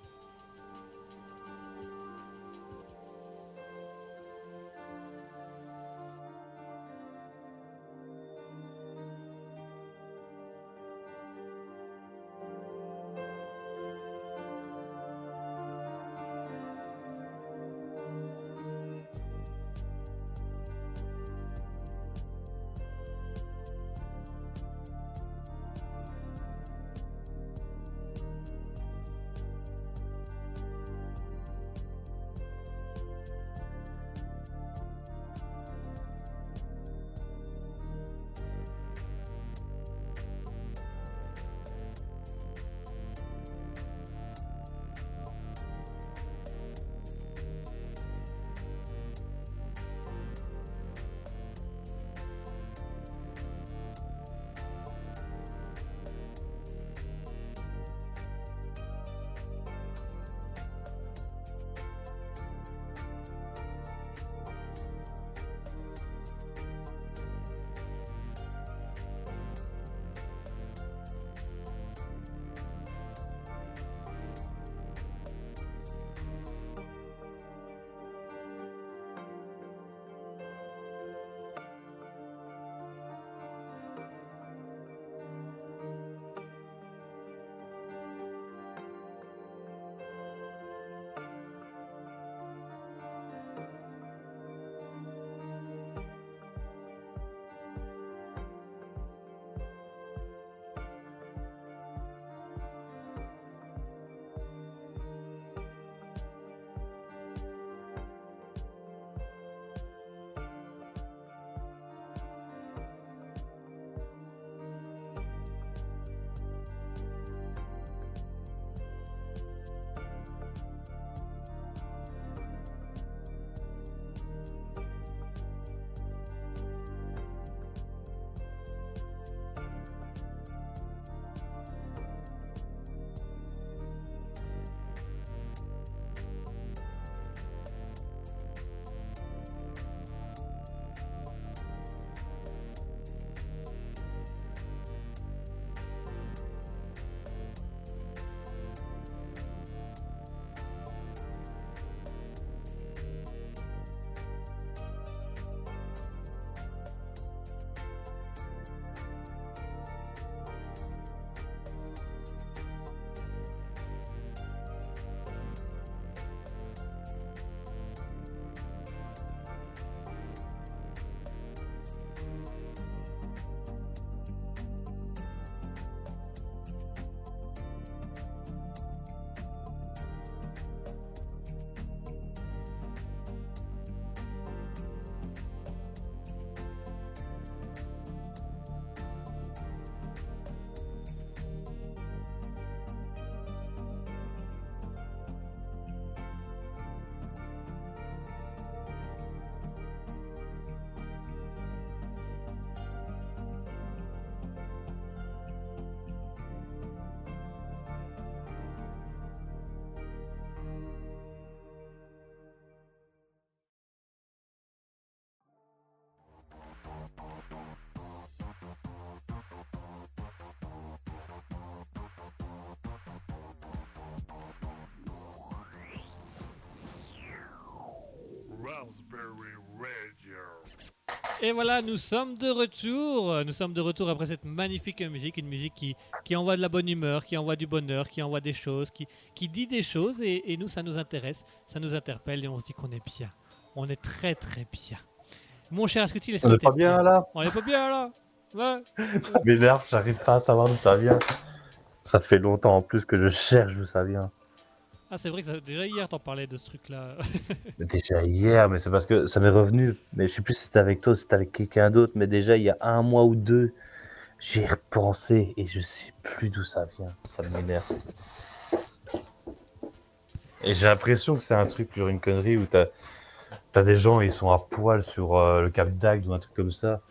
Et voilà, nous sommes de retour. Nous sommes de retour après cette magnifique musique, une musique qui, qui envoie de la bonne humeur, qui envoie du bonheur, qui envoie des choses, qui, qui dit des choses. Et, et nous, ça nous intéresse, ça nous interpelle et on se dit qu'on est bien. On est très très bien. Mon cher est-ce que est t'es pas bien là? On est pas bien là? Ouais. Ça *laughs* m'énerve, j'arrive pas à savoir d'où ça vient. Ça fait longtemps en plus que je cherche d'où ça vient. Ah, c'est vrai que ça- déjà hier, t'en parlais de ce truc-là. *laughs* Déjà hier, mais c'est parce que ça m'est revenu. Mais je sais plus si c'était avec toi si c'était avec quelqu'un d'autre. Mais déjà il y a un mois ou deux, j'ai repensé et je sais plus d'où ça vient. Ça m'énerve. Et j'ai l'impression que c'est un truc, genre une connerie où t'as as des gens, ils sont à poil sur euh, le cap d'Agde ou un truc comme ça.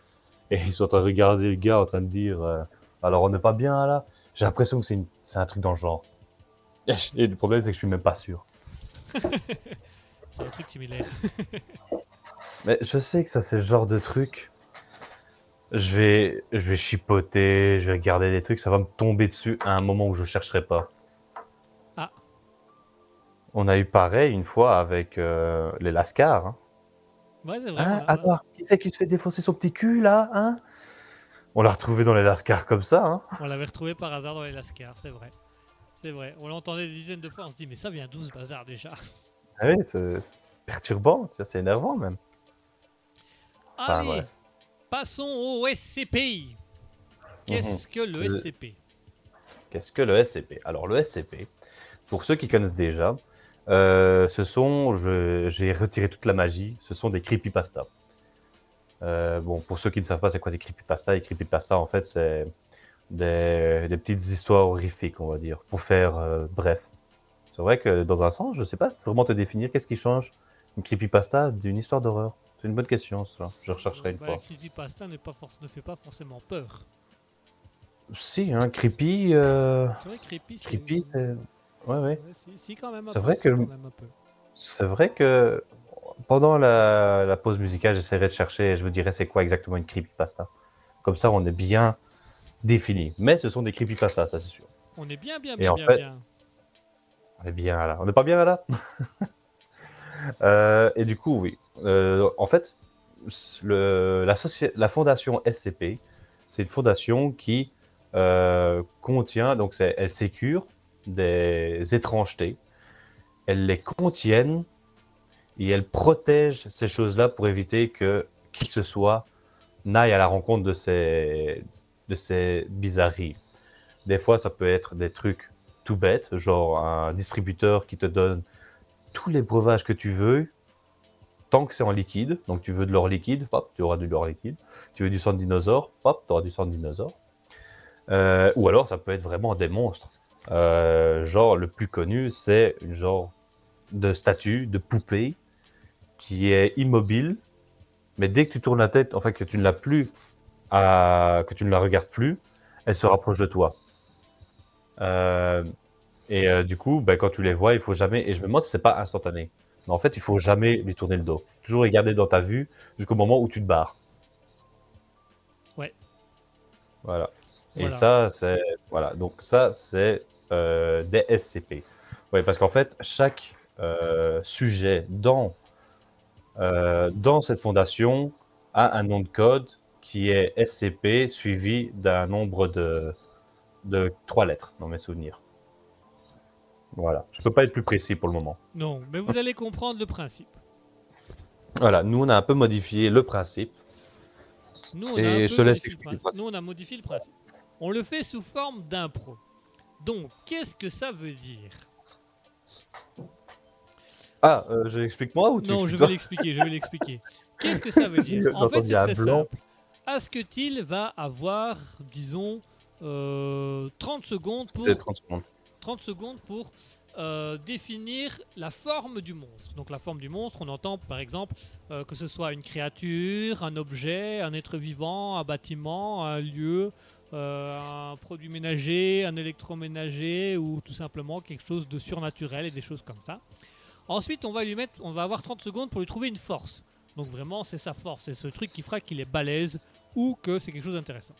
Et ils sont en train de regarder le gars en train de dire euh, Alors on n'est pas bien là? J'ai l'impression que c'est un truc dans le genre. *laughs* Et le problème, c'est que je suis même pas sûr. *laughs* c'est un truc similaire. *laughs* Mais je sais que ça, c'est le genre de truc. Je vais, je vais chipoter, je vais regarder des trucs, ça va me tomber dessus à un moment où je chercherai pas. Ah. On a eu pareil une fois avec euh, les Lascars. Hein. Ouais, c'est vrai. Hein, alors, qui c'est qui se fait défoncer son petit cul là hein? On l'a retrouvé dans les Lascars comme ça. Hein On l'avait retrouvé par hasard dans les Lascars, c'est vrai. C'est vrai. On l'entendait des dizaines de fois, on se dit, mais ça vient d'où ce bazar déjà? Ah oui, c'est perturbant, c'est énervant même. Allez, ouais. passons au SCP. Qu'est-ce que le SCP Qu'est-ce que le SCP Alors le SCP, pour ceux qui connaissent déjà, euh, ce sont, j'ai retiré toute la magie, ce sont des creepypasta. Euh, bon, pour ceux qui ne savent pas c'est quoi des creepypasta, les creepypasta en fait c'est des, des petites histoires horrifiques on va dire, pour faire euh, bref. C'est vrai que dans un sens, je sais pas vraiment te définir qu'est-ce qui change une creepypasta d'une histoire d'horreur. C'est une bonne question ça, je rechercherai une bah, fois. La creepypasta pas forc- ne fait pas forcément peur. Si, hein, creepy, euh, C'est vrai, creepy, c'est... creepy. Ouais, ouais. Ouais, si, si, quand même un C'est vrai que-. C'est vrai que pendant la, la pause musicale, j'essaierai de chercher et je vous dirai c'est quoi exactement une creepypasta. Comme ça, on est bien défini. Mais ce sont des creepypastas, ça c'est sûr. On est bien, bien, Et bien, en bien, fait- bien. On est bien là. On n'est pas bien là? *laughs* Euh, Et du coup, oui. Euh, en fait, le, la, fondation SCP, c'est une fondation qui euh, contient, donc elle sécure des étrangetés. Elle les contiennent et elle protège ces choses-là pour éviter que qui que ce soit n'aille à la rencontre de ces, de ces bizarreries. Des fois, ça peut être des trucs tout bêtes, genre un distributeur qui te donne tous les breuvages que tu veux, tant que c'est en liquide. Donc, tu veux de l'or liquide, hop, tu auras du l'or liquide. Tu veux du sang de dinosaure, hop, tu auras du sang de dinosaure. Euh, ou alors, ça peut être vraiment des monstres. Euh, genre, le plus connu, c'est une genre de statue, de poupée, qui est immobile, mais dès que tu tournes la tête, en fait, que tu ne l'as plus, à- que tu ne la regardes plus, elle se rapproche de toi. Euh, et euh, du coup, ben, quand tu les vois, il faut jamais. Et je me demande si c'est pas instantané. Mais en fait, il faut jamais lui tourner le dos. Toujours les garder dans ta vue jusqu'au moment où tu te barres. Ouais. Voilà. Et Voilà. ça, c'est voilà. Donc ça, c'est euh, des SCP. Oui, parce qu'en fait, chaque sujet dans dans cette fondation a un nom de code qui est SCP suivi d'un nombre de de trois lettres dans mes souvenirs. Voilà. Je peux pas être plus précis pour le moment. Non, mais vous allez comprendre le principe. Voilà. Nous, on a un peu modifié le principe. Nous, on Et a je laisse modifié le principe. Nous, on a modifié le principe. On le fait sous forme d'impro. Donc, qu'est-ce que ça veut dire? Ah, euh, je l'explique moi ou tu Non, je vais l'expliquer, je vais l'expliquer. Qu'est-ce que ça veut *laughs* dire? En fait, c'est très simple. Asketil va avoir, disons, euh, 30 secondes pour C'est 30 secondes. 30 secondes pour euh, définir la forme du monstre. Donc la forme du monstre, on entend par exemple euh, que ce soit une créature, un objet, un être vivant, un bâtiment, un lieu, euh, un produit ménager, un électroménager ou tout simplement quelque chose de surnaturel et des choses comme ça. Ensuite, on va lui mettre, on va avoir 30 secondes pour lui trouver une force. Donc vraiment, c'est sa force, c'est ce truc qui fera qu'il est balèze ou que c'est quelque chose d'intéressant.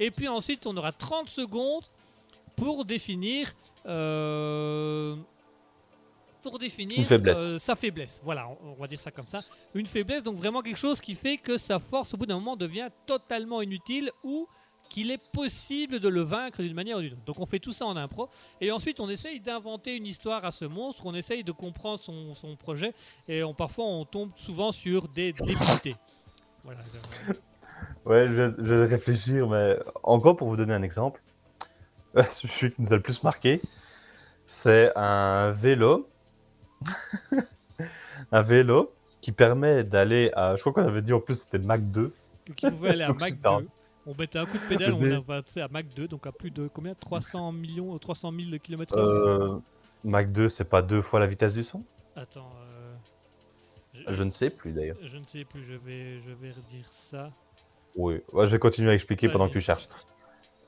Et puis ensuite, on aura 30 secondes pour définir euh, pour définir faiblesse. euh, sa faiblesse. Voilà, on, on va dire ça comme ça. Une faiblesse, donc vraiment quelque chose qui fait que sa force, au bout d'un moment, devient totalement inutile ou qu'il est possible de le vaincre d'une manière ou d'une autre. Donc on fait tout ça en impro. Et ensuite, on essaye d'inventer une histoire à ce monstre, on essaye de comprendre son, son projet. Et on, parfois, on tombe souvent sur des débilités. Voilà. Ouais, je, je vais réfléchir, mais encore pour vous donner un exemple, celui qui nous a le plus marqué, c'est un vélo. *laughs* un vélo qui permet d'aller à. Je crois qu'on avait dit en plus c'était Mac 2. qui pouvait aller à Mac super. 2. On mettait un coup de pédale, on Des- passé à Mac 2, donc à plus de combien? 300 millions, 300 000 km/h Euh, Mac 2, c'est pas deux fois la vitesse du son? Attends, euh, je, Je ne sais plus d'ailleurs. je ne sais plus, je vais, je vais redire ça. Oui, ouais, je vais continuer à expliquer pendant que tu cherches.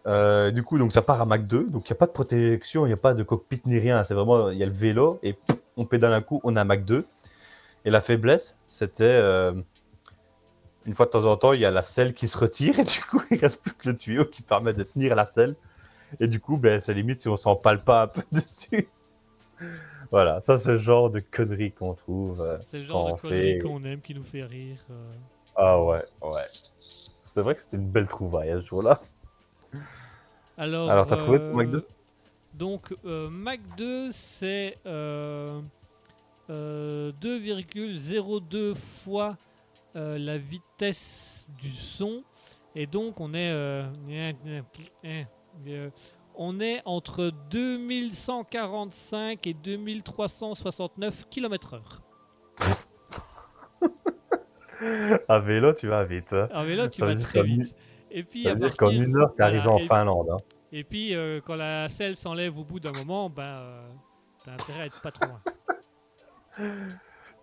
Euh, du coup, donc ça part à Mac 2, donc il n'y a pas de protection, il n'y a pas de cockpit ni rien. C'est vraiment, il y a le vélo et on pédale un coup, on a Mac 2. Et la faiblesse, c'était euh, une fois de temps en temps, il y a la selle qui se retire et du coup, il reste plus que le tuyau qui permet de tenir la selle. Et du coup, ben, c'est limite si on s'en pale pas *laughs* un peu dessus. voilà, ça c'est le genre de conneries qu'on trouve. euh. C'est le genre de on connerie fait- qu'on aime, qui nous fait rire. euh. Ah ouais, ouais. C'est vrai que c'était une belle trouvaille à ce jour-là. Alors, Alors, t'as trouvé ton euh, Mac 2? Donc, euh, Mac 2, c'est euh, euh, 2,02 fois la vitesse du son. Et donc, on est, euh, euh, on est entre 2145 et 2369 km/h. *laughs* À vélo, tu vas vite. hein. Ah, mais là, tu Ça vas très vite. Et puis, Ça à dire qu'en une heure, t'es arrivé voilà, en et- Finlande. hein. Et puis, euh, quand la selle s'enlève au bout d'un moment, ben, euh, t'as intérêt à être pas trop loin. *laughs*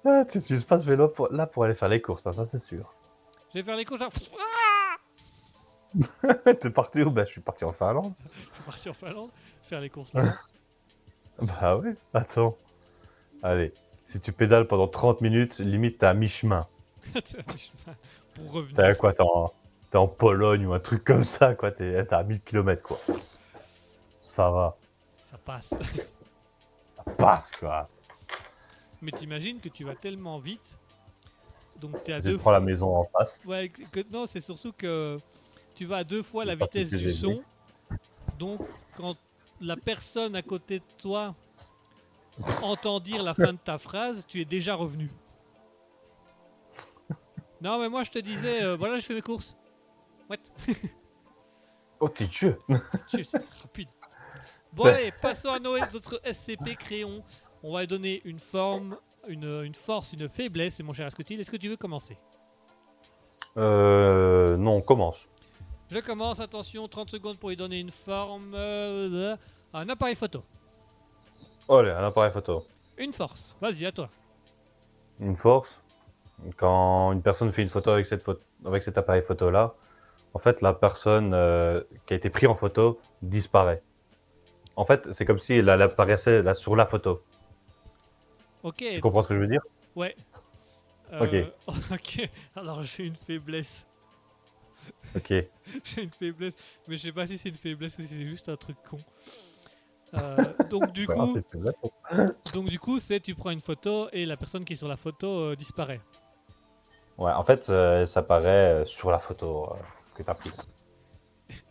Ah, tu n'utilises pas ce vélo pour... là pour aller faire les courses, hein, ça c'est sûr. Je vais faire les courses. genre, *laughs* T'es parti où? Bah, je suis parti en Finlande. Je suis parti en Finlande faire les courses là. Bah ouais, attends. Allez, si tu pédales pendant 30 minutes, limite t'es à mi-chemin. *laughs* pour revenir. T'es quoi T'es en... t'es en Pologne ou un truc comme ça, quoi. T'es t'es à 1000 km, quoi. Ça va, Ça passe. ça passe, quoi. Mais t'imagines que tu vas tellement vite. Donc t'es à Je deux prends fois. la maison en face. Ouais, que, non, c'est surtout que tu vas à deux fois la vitesse du son. Donc quand la personne à côté de toi *laughs* entend dire la fin de ta phrase, tu es déjà revenu. Non, mais moi je te disais, euh, voilà, je fais mes courses. What *laughs* Oh, t'es Dieu *laughs* C'est rapide. Bon, allez, passons à nos- notre SCP Créon. On va lui donner une forme, une, une force, une faiblesse. Et mon cher Asketil, est-ce que tu veux commencer? Euh... Non, on commence. Je commence, attention, 30 secondes pour lui donner une forme. euh, un appareil photo. Oh, allez, un appareil photo. Une force. Vas-y, à toi. Une force, quand une personne fait une photo avec, cette photo, avec cet appareil photo-là, en fait, la personne euh, qui a été prise en photo disparaît. En fait, c'est comme si elle, elle apparaissait là, sur la photo. Ok. Tu comprends ce que je veux dire? Ouais. Ok. Euh, *laughs* ok. Alors j'ai une faiblesse. Ok. *laughs* J'ai une faiblesse. Mais je sais pas si c'est une faiblesse ou si c'est juste un truc con. Euh, donc du coup, donc du coup, c'est tu prends une photo et la personne qui est sur la photo disparaît. Ouais, en fait, euh, ça paraît euh, sur la photo euh, que tu as prise.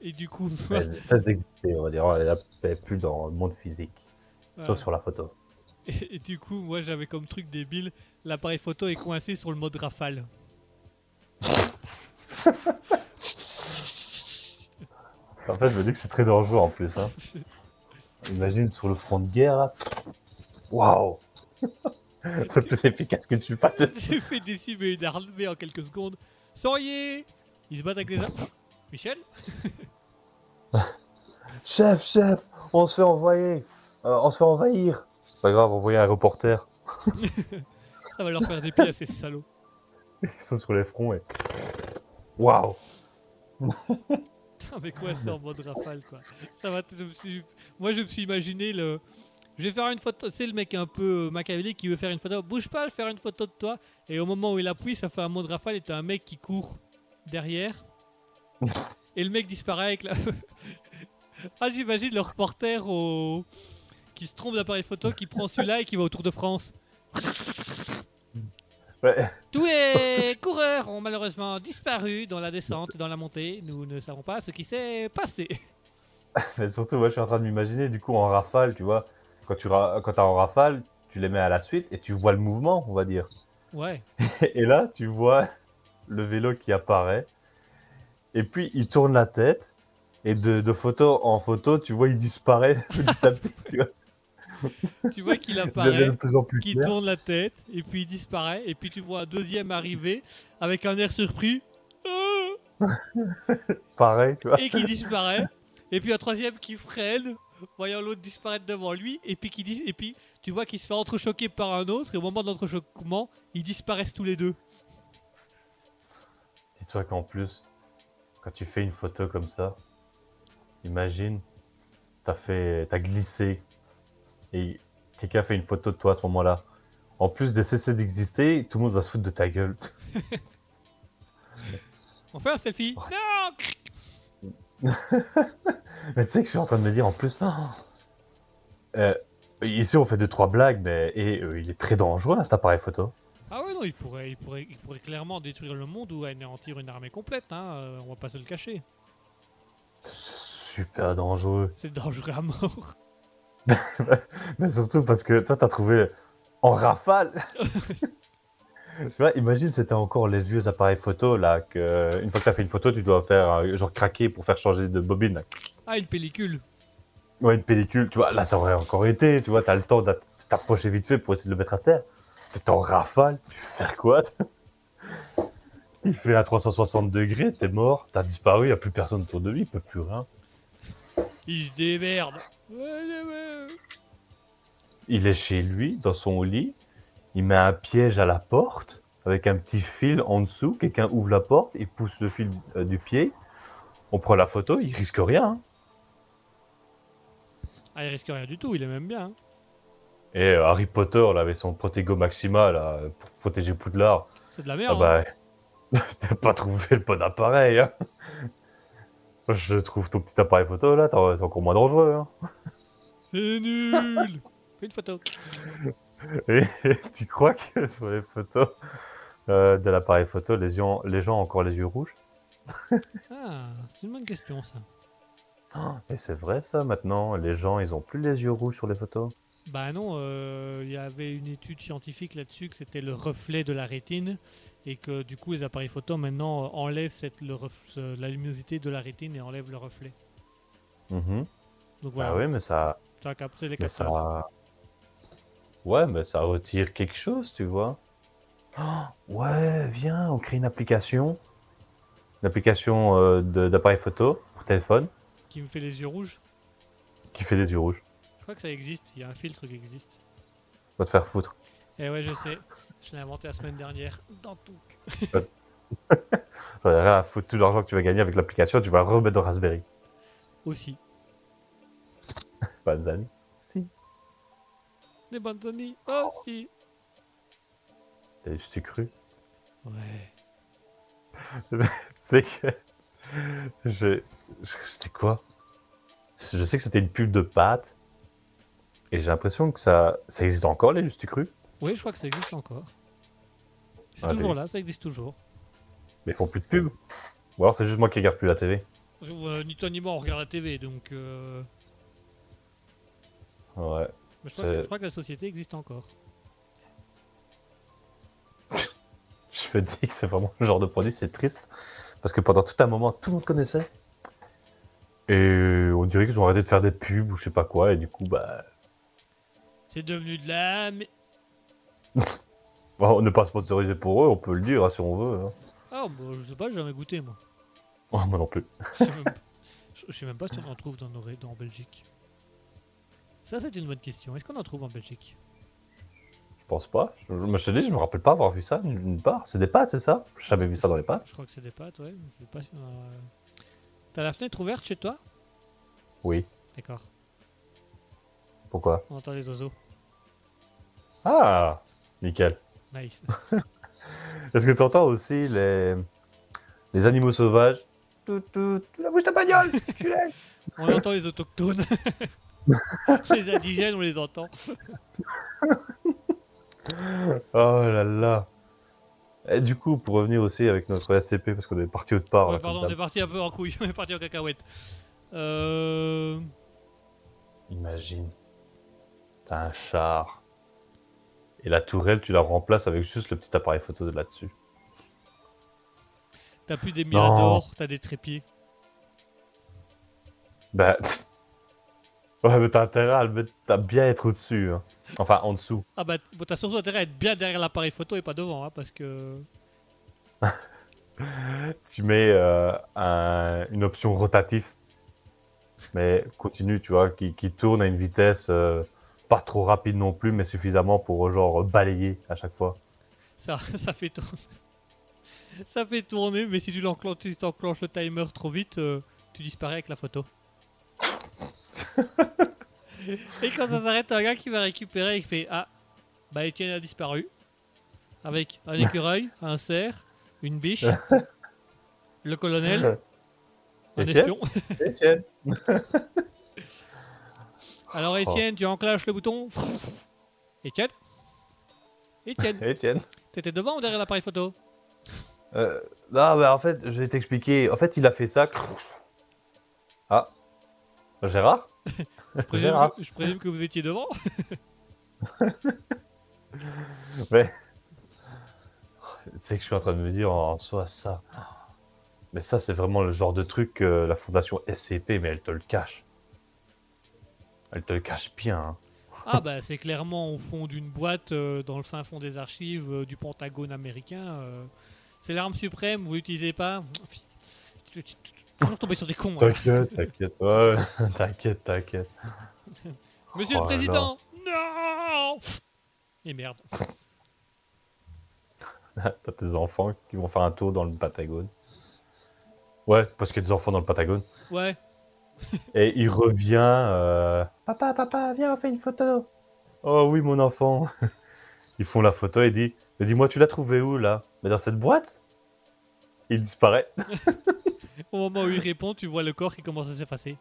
Et du coup, Elle cesse d'exister, on va dire. Elle n'est plus dans le monde physique, voilà. sauf sur la photo. et, et du coup, moi j'avais comme truc débile, l'appareil photo est coincé sur le mode rafale. *laughs* En fait, je me dis que c'est très dangereux en plus. Hein. *laughs* Imagine sur le front de guerre. Waouh *laughs* C'est plus efficace que tu passes dessus. *laughs* J'ai fait décimer une armée en quelques secondes. Soyez Ils se battent avec les armes. Michel *laughs* Chef, chef, on se fait envoyer. Euh, on se fait envahir. C'est pas grave, envoyer un reporter. Ça va leur faire des pieds à ces salauds. Ils sont sur les fronts et. Waouh Putain, mais quoi, c'est en mode rafale, quoi. Ça va, je me suis- Moi, je me suis imaginé le. Je vais faire une photo. Tu sais, le mec un peu machiavélique qui veut faire une photo. Bouge pas, je vais faire une photo de toi. Et au moment où il appuie, ça fait un mode rafale et t'as un mec qui court derrière. *laughs* Et le mec disparaît avec la. *laughs* ah, j'imagine le reporter au. Qui se trompe d'appareil photo, qui prend celui-là et qui va au Tour de France. Ouais. Tous les coureurs ont malheureusement disparu dans la descente dans la montée. Nous ne savons pas ce qui s'est passé. *laughs* Mais surtout, moi, je suis en train de m'imaginer, du coup, en rafale, tu vois. Quand tu quand t'as en rafale, tu les mets à la suite et tu vois le mouvement, on va dire. Ouais. *laughs* Et là, tu vois le vélo qui apparaît. Et puis, il tourne la tête. Et de, de photo en photo, tu vois, il disparaît *laughs* petit à petit. Tu vois, Tu vois qu'il apparaît, de plus en plus qu'il tourne la tête, et puis il disparaît, et puis tu vois un deuxième arriver avec un air surpris. *laughs* Pareil, tu vois. et qui disparaît. Et puis un troisième qui freine, voyant l'autre disparaître devant lui. Et puis, qui et puis tu vois qu'il se fait entrechoquer par un autre. Et au moment de l'entrechoquement, ils disparaissent tous les deux. Dis-toi qu'en plus, quand tu fais une photo comme ça, imagine, t'as fait, t'as glissé et quelqu'un fait une photo de toi à ce moment-là. En plus de cesser d'exister, tout le monde va se foutre de ta gueule. *laughs* On fait un selfie. Non *laughs* Mais tu sais que je suis en train de me dire en plus, non. Euh, ici on fait deux trois blagues, mais et, euh, il est très dangereux là, cet appareil photo. Ah ouais, non, il pourrait, il, pourrait, il pourrait clairement détruire le monde ou anéantir une armée complète. Hein. euh, on va pas se le cacher. C'est super dangereux. C'est dangereux à mort. *laughs* Mais surtout parce que toi t'as trouvé en rafale. *laughs* tu vois, imagine c'était encore les vieux appareils photo là que une fois que t'as fait une photo, tu dois faire euh, genre craquer pour faire changer de bobine. Ah, une pellicule. Ouais, une pellicule, tu vois, là ça aurait encore été, tu vois, t'as le temps de t'approcher vite fait pour essayer de le mettre à terre. T'es en rafale, tu veux faire quoi? *laughs* Il fait à 360 degrés, t'es mort, t'as disparu, y a plus personne autour de lui, il peut plus rien. Il se démerde. Il est chez lui, dans son lit, il met un piège à la porte, avec un petit fil en dessous, quelqu'un ouvre la porte, il pousse le fil euh, du pied, on prend la photo, il risque rien. hein. Ah, il risque rien du tout, il est même bien. hein. Et euh, Harry Potter, là, avec son Protego Maxima, là, pour protéger Poudlard, C'est de la Ah merde. hein. bah, *laughs* t'as pas trouvé le bon appareil. Hein. Je trouve ton petit appareil photo là, encore moins dangereux. Hein. C'est nul. Fais une photo. Et *laughs* tu crois que sur les photos euh, de l'appareil photo, les gens, les gens ont encore les yeux rouges? Ah, c'est une bonne question ça. Et c'est vrai ça maintenant, les gens ils ont plus les yeux rouges sur les photos. Bah non, euh, il y avait une étude scientifique là-dessus que c'était le reflet de la rétine et que du coup les appareils photo maintenant euh, enlèvent cette, le ref- ce- la luminosité de la rétine et enlèvent le reflet. Donc voilà, Ah oui, mais ça, ça a capté les capteurs. ça, ouais, mais ça retire quelque chose, tu vois. Oh, ouais, viens, on crée une application, une application euh, de- d'appareil photo pour téléphone Qui me fait les yeux rouges qui fait des yeux rouges. Je crois que ça existe, il y a un filtre qui existe. Va te faire foutre. Et ouais, je sais, je l'ai inventé la semaine dernière dans tout. J'en ai rien à foutre tout l'argent que tu vas gagner avec l'application, tu vas remettre dans Raspberry. Aussi. Bonnes années. Si. Les bonnes amies aussi. T'as juste cru? Ouais. *laughs* C'est que. Je. je- C'était quoi? Je sais que c'était une pub de pâtes. Et j'ai l'impression que ça. Ça existe encore, les juste cru? Oui, je crois que ça existe encore. C'est Ah, toujours là, ça existe toujours. Mais ils font plus de pub. Ou alors c'est juste moi qui regarde plus la TV. Euh, ni toi ni moi on regarde la TV, donc... euh, Ouais. Mais je, crois que, C'est- je crois que la société existe encore. *laughs* Je me dis que c'est vraiment le genre de produit, c'est triste. Parce que pendant tout un moment, tout le monde connaissait. Et on dirait qu'ils ont arrêté de faire des pubs ou je sais pas quoi. Et du coup, bah. C'est devenu de la... *laughs* bon, on n'est pas sponsorisé pour eux, on peut le dire hein, si on veut. hein. Ah, bah, je sais pas, j'ai jamais goûté, moi. *laughs* Oh, moi non plus. Je sais même, je- sais même pas si on en trouve dans, nos dans en Belgique. Ça, c'est une bonne question. Est-ce qu'on en trouve en Belgique? Je pense pas. Je, je je me rappelle pas avoir vu ça nulle part. C'est des pâtes, c'est ça? J'ai jamais vu ça dans les pâtes. Je crois que c'est des pâtes, ouais. Je sais pas si on a- T'as la fenêtre ouverte chez toi? Oui. D'accord. Pourquoi? On entend les oiseaux. Ah Nickel. Nice. *laughs* Est-ce que tu entends aussi les, les animaux sauvages? Tout, tout, tout, la bouche ta bagnole *laughs* On entend les autochtones. *laughs* *laughs* les indigènes, on les entend. *laughs* Oh là là. Et du coup, pour revenir aussi avec notre SCP, parce qu'on est parti autre part. Ouais, là, pardon, on est parti un peu en couille, *laughs* on est parti en cacahuète. Euh... Imagine. T'as un char. Et la tourelle, tu la remplaces avec juste le petit appareil photo de là-dessus. T'as plus des miradors, t'as des trépieds. Bah. Ouais, mais t'as intérêt à le mettre, à bien être au-dessus. hein. Enfin, en dessous. Ah bah, t'as surtout intérêt à être bien derrière l'appareil photo et pas devant, hein, parce que... *laughs* Tu mets euh, un- une option rotatif. Mais continue, tu vois, qui, qui tourne à une vitesse euh, pas trop rapide non plus, mais suffisamment pour euh, genre balayer à chaque fois. Ça, *laughs* ça fait tourner. Ça fait tourner, mais si tu l'enclenches, t'enclenches le timer trop vite, euh, tu disparais avec la photo. Et quand ça s'arrête, t'as un gars qui va récupérer et qui fait Ah, bah Etienne a disparu. Avec un écureuil, un cerf, une biche, *laughs* le colonel, un Étienne espion. Etienne *laughs* Alors Etienne, tu enclenches le bouton. *laughs* Etienne Etienne, Etienne t'étais devant ou derrière l'appareil photo? Euh, non, mais en fait, je vais t'expliquer. En fait, il a fait ça. Ah. Gérard je présume, Gérard. que, je présume que vous étiez devant. *laughs* Mais. Tu sais que je suis en train de me dire en soi ça. Mais ça, c'est vraiment le genre de truc que la fondation SCP, mais elle te le cache. Elle te le cache bien. hein. Ah bah c'est clairement au fond d'une boîte euh, dans le fin fond des archives euh, du Pentagone américain. euh. c'est l'arme suprême, vous l'utilisez pas? Toujours sur des cons. T'inquiète, t'inquiète, ouais, *laughs* t'inquiète, t'inquiète. Monsieur Oh le là Président Non Et merde. *laughs* T'as tes enfants qui vont faire un tour dans le Patagone. Ouais, parce qu'il y a des enfants dans le Patagone. Ouais. *laughs* Et il revient. euh, Papa, papa, viens, on fait une photo. Oh oui, mon enfant. Ils font la photo et dit Mais dis-moi, tu l'as trouvé où là? Mais dans cette boîte? Il disparaît. *laughs* Au moment où il répond, tu vois le corps qui commence à s'effacer.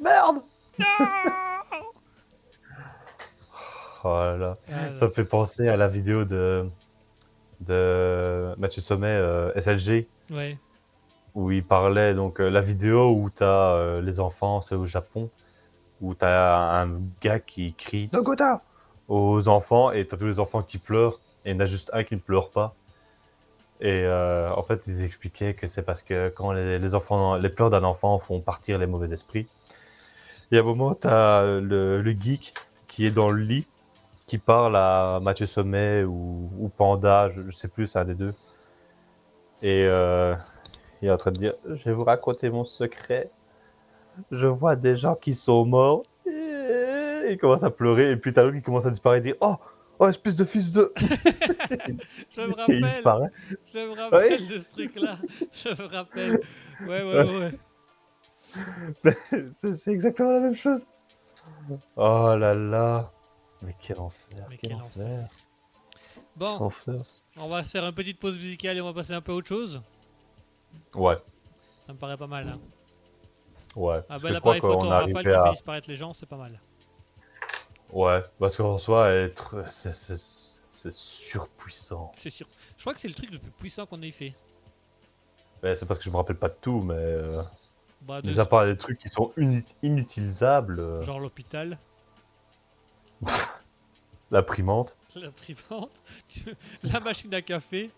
Merde *laughs* Oh là là. Ah, Ça me fait penser à la vidéo de, de Mathieu Sommet, euh, SLG, Ouais. où il parlait, donc euh, la vidéo où tu as les enfants, c'est au Japon, où tu as un gars qui crie Nogota aux enfants et tu as tous les enfants qui pleurent et il y en a juste un qui ne pleure pas. Et euh, en fait, ils expliquaient que c'est parce que quand les, les pleurs d'un enfant font partir les mauvais esprits. Et à un moment, tu as le, geek qui est dans le lit, qui parle à Mathieu Sommet ou, Panda, je, sais plus, c'est un des deux. Et euh, il est en train de dire Je vais vous raconter mon secret. Je vois des gens qui sont morts. Il commence à pleurer. Et puis t'as l'autre qui commence à disparaître et dit Oh, oh espèce de fils de. *laughs* Je me rappelle, disparaît. je me rappelle de ce truc-là. Je me rappelle. Ouais, ouais, ouais. ouais. *laughs* C'est exactement la même chose. Oh là là. Mais quel enfer. Mais quel quel enfer. Bon, enfer. on va faire une petite pause musicale et on va passer un peu à autre chose. Ouais, Ça me paraît pas mal. Hein. ouais. Ah bah je crois l'appareil photo qu'on en rafale qui à- fait disparaître les gens, c'est pas mal. Ouais, parce qu'en soi, être... c'est- surpuissant. C'est sûr. Je crois que c'est le truc le plus puissant qu'on ait fait. Ouais, c'est parce que je me rappelle pas de tout, mais euh, Bah, de- à part des trucs qui sont inutilisables, euh, genre l'hôpital, *laughs* l'imprimante. l'imprimante, tu- *laughs* la machine à café.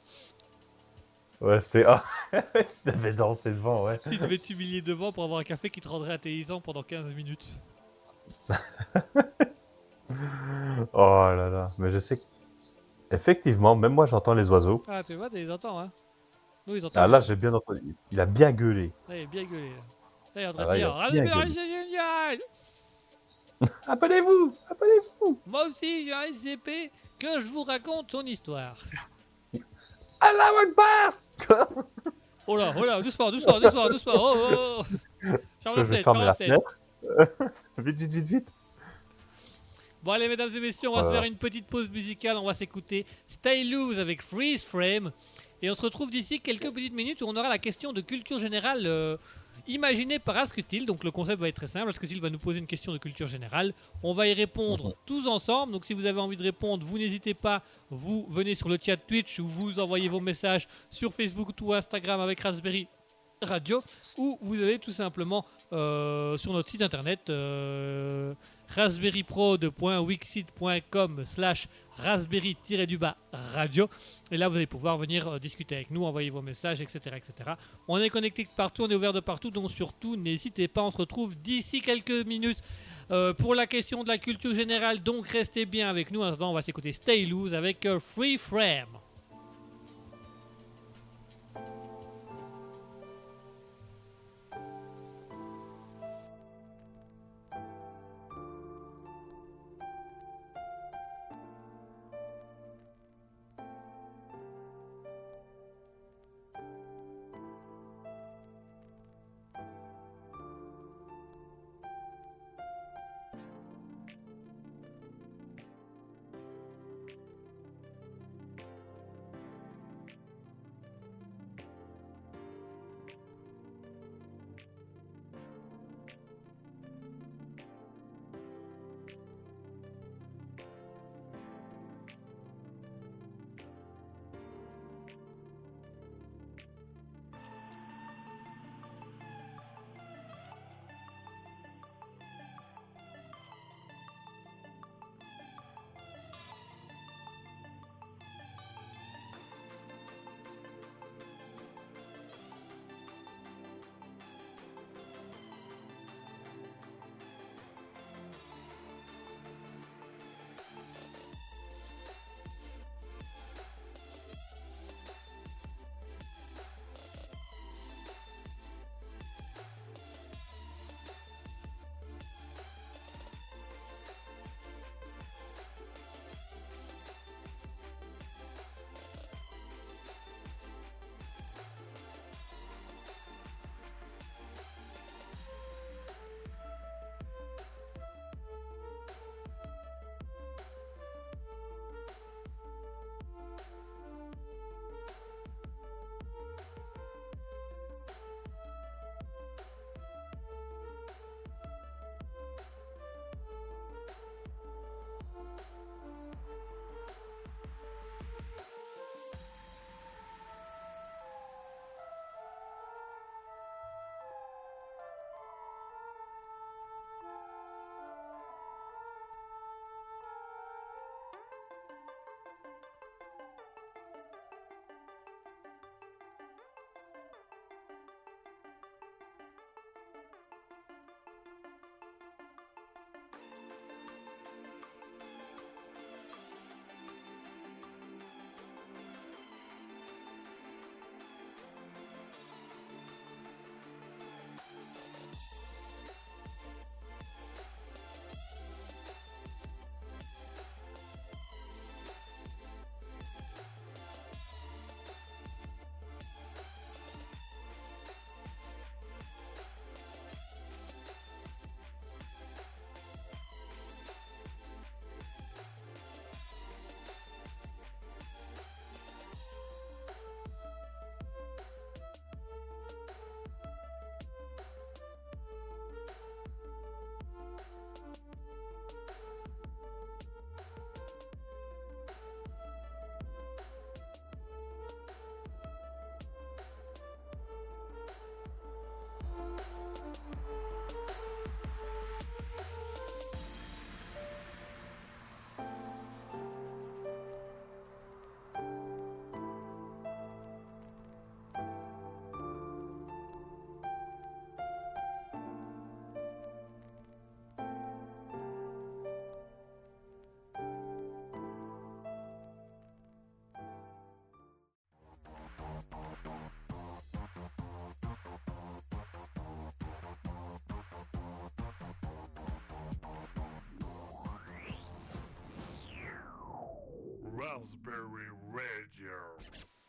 Ouais, c'était. Ah, *laughs* tu devais danser devant, ouais. Tu devais t'humilier devant pour avoir un café qui te rendrait athéisant pendant 15 minutes. Oh là là, mais je sais que. Effectivement, même moi j'entends les oiseaux. Ah, tu vois, tu les entends, hein Nous, ils entendent. Ah là, j'ai bien entendu. Il a bien gueulé. Là, il est bien gueulé. Là, il est en train Ah, de dire a Ah, mais c'est génial *laughs* Appelez-vous Appelez-vous Moi aussi, j'ai un SCP que je vous raconte son histoire. *laughs* Allah Akbar *laughs* Oh là, oh là, doucement, doucement, doucement, doucement. Oh, oh, oh. Je vais fermer ferme la fenêtre. vite, vite, vite, vite. Bon allez mesdames et messieurs, on va se faire une petite pause musicale, on va s'écouter Stay Loose avec Freeze Frame et on se retrouve d'ici quelques petites minutes où on aura la question de culture générale euh, Imaginez par Asketil, donc le concept va être très simple. Asketil va nous poser une question de culture générale. On va y répondre Mhm. tous ensemble. Donc si vous avez envie de répondre, vous n'hésitez pas. Vous venez sur le chat Twitch ou vous envoyez vos messages sur Facebook ou Instagram avec Raspberry Radio ou vous allez tout simplement euh, sur notre site internet euh, raspberryprod.wixit.com slash raspberry-du-bas radio et là vous allez pouvoir venir euh, discuter avec nous, envoyer vos messages, etc., etc. On est connecté partout, on est ouvert de partout, donc surtout n'hésitez pas, on se retrouve d'ici quelques minutes euh, pour la question de la culture générale, donc restez bien avec nous. En attendant, on va s'écouter Stay Loose avec euh, Free Frame.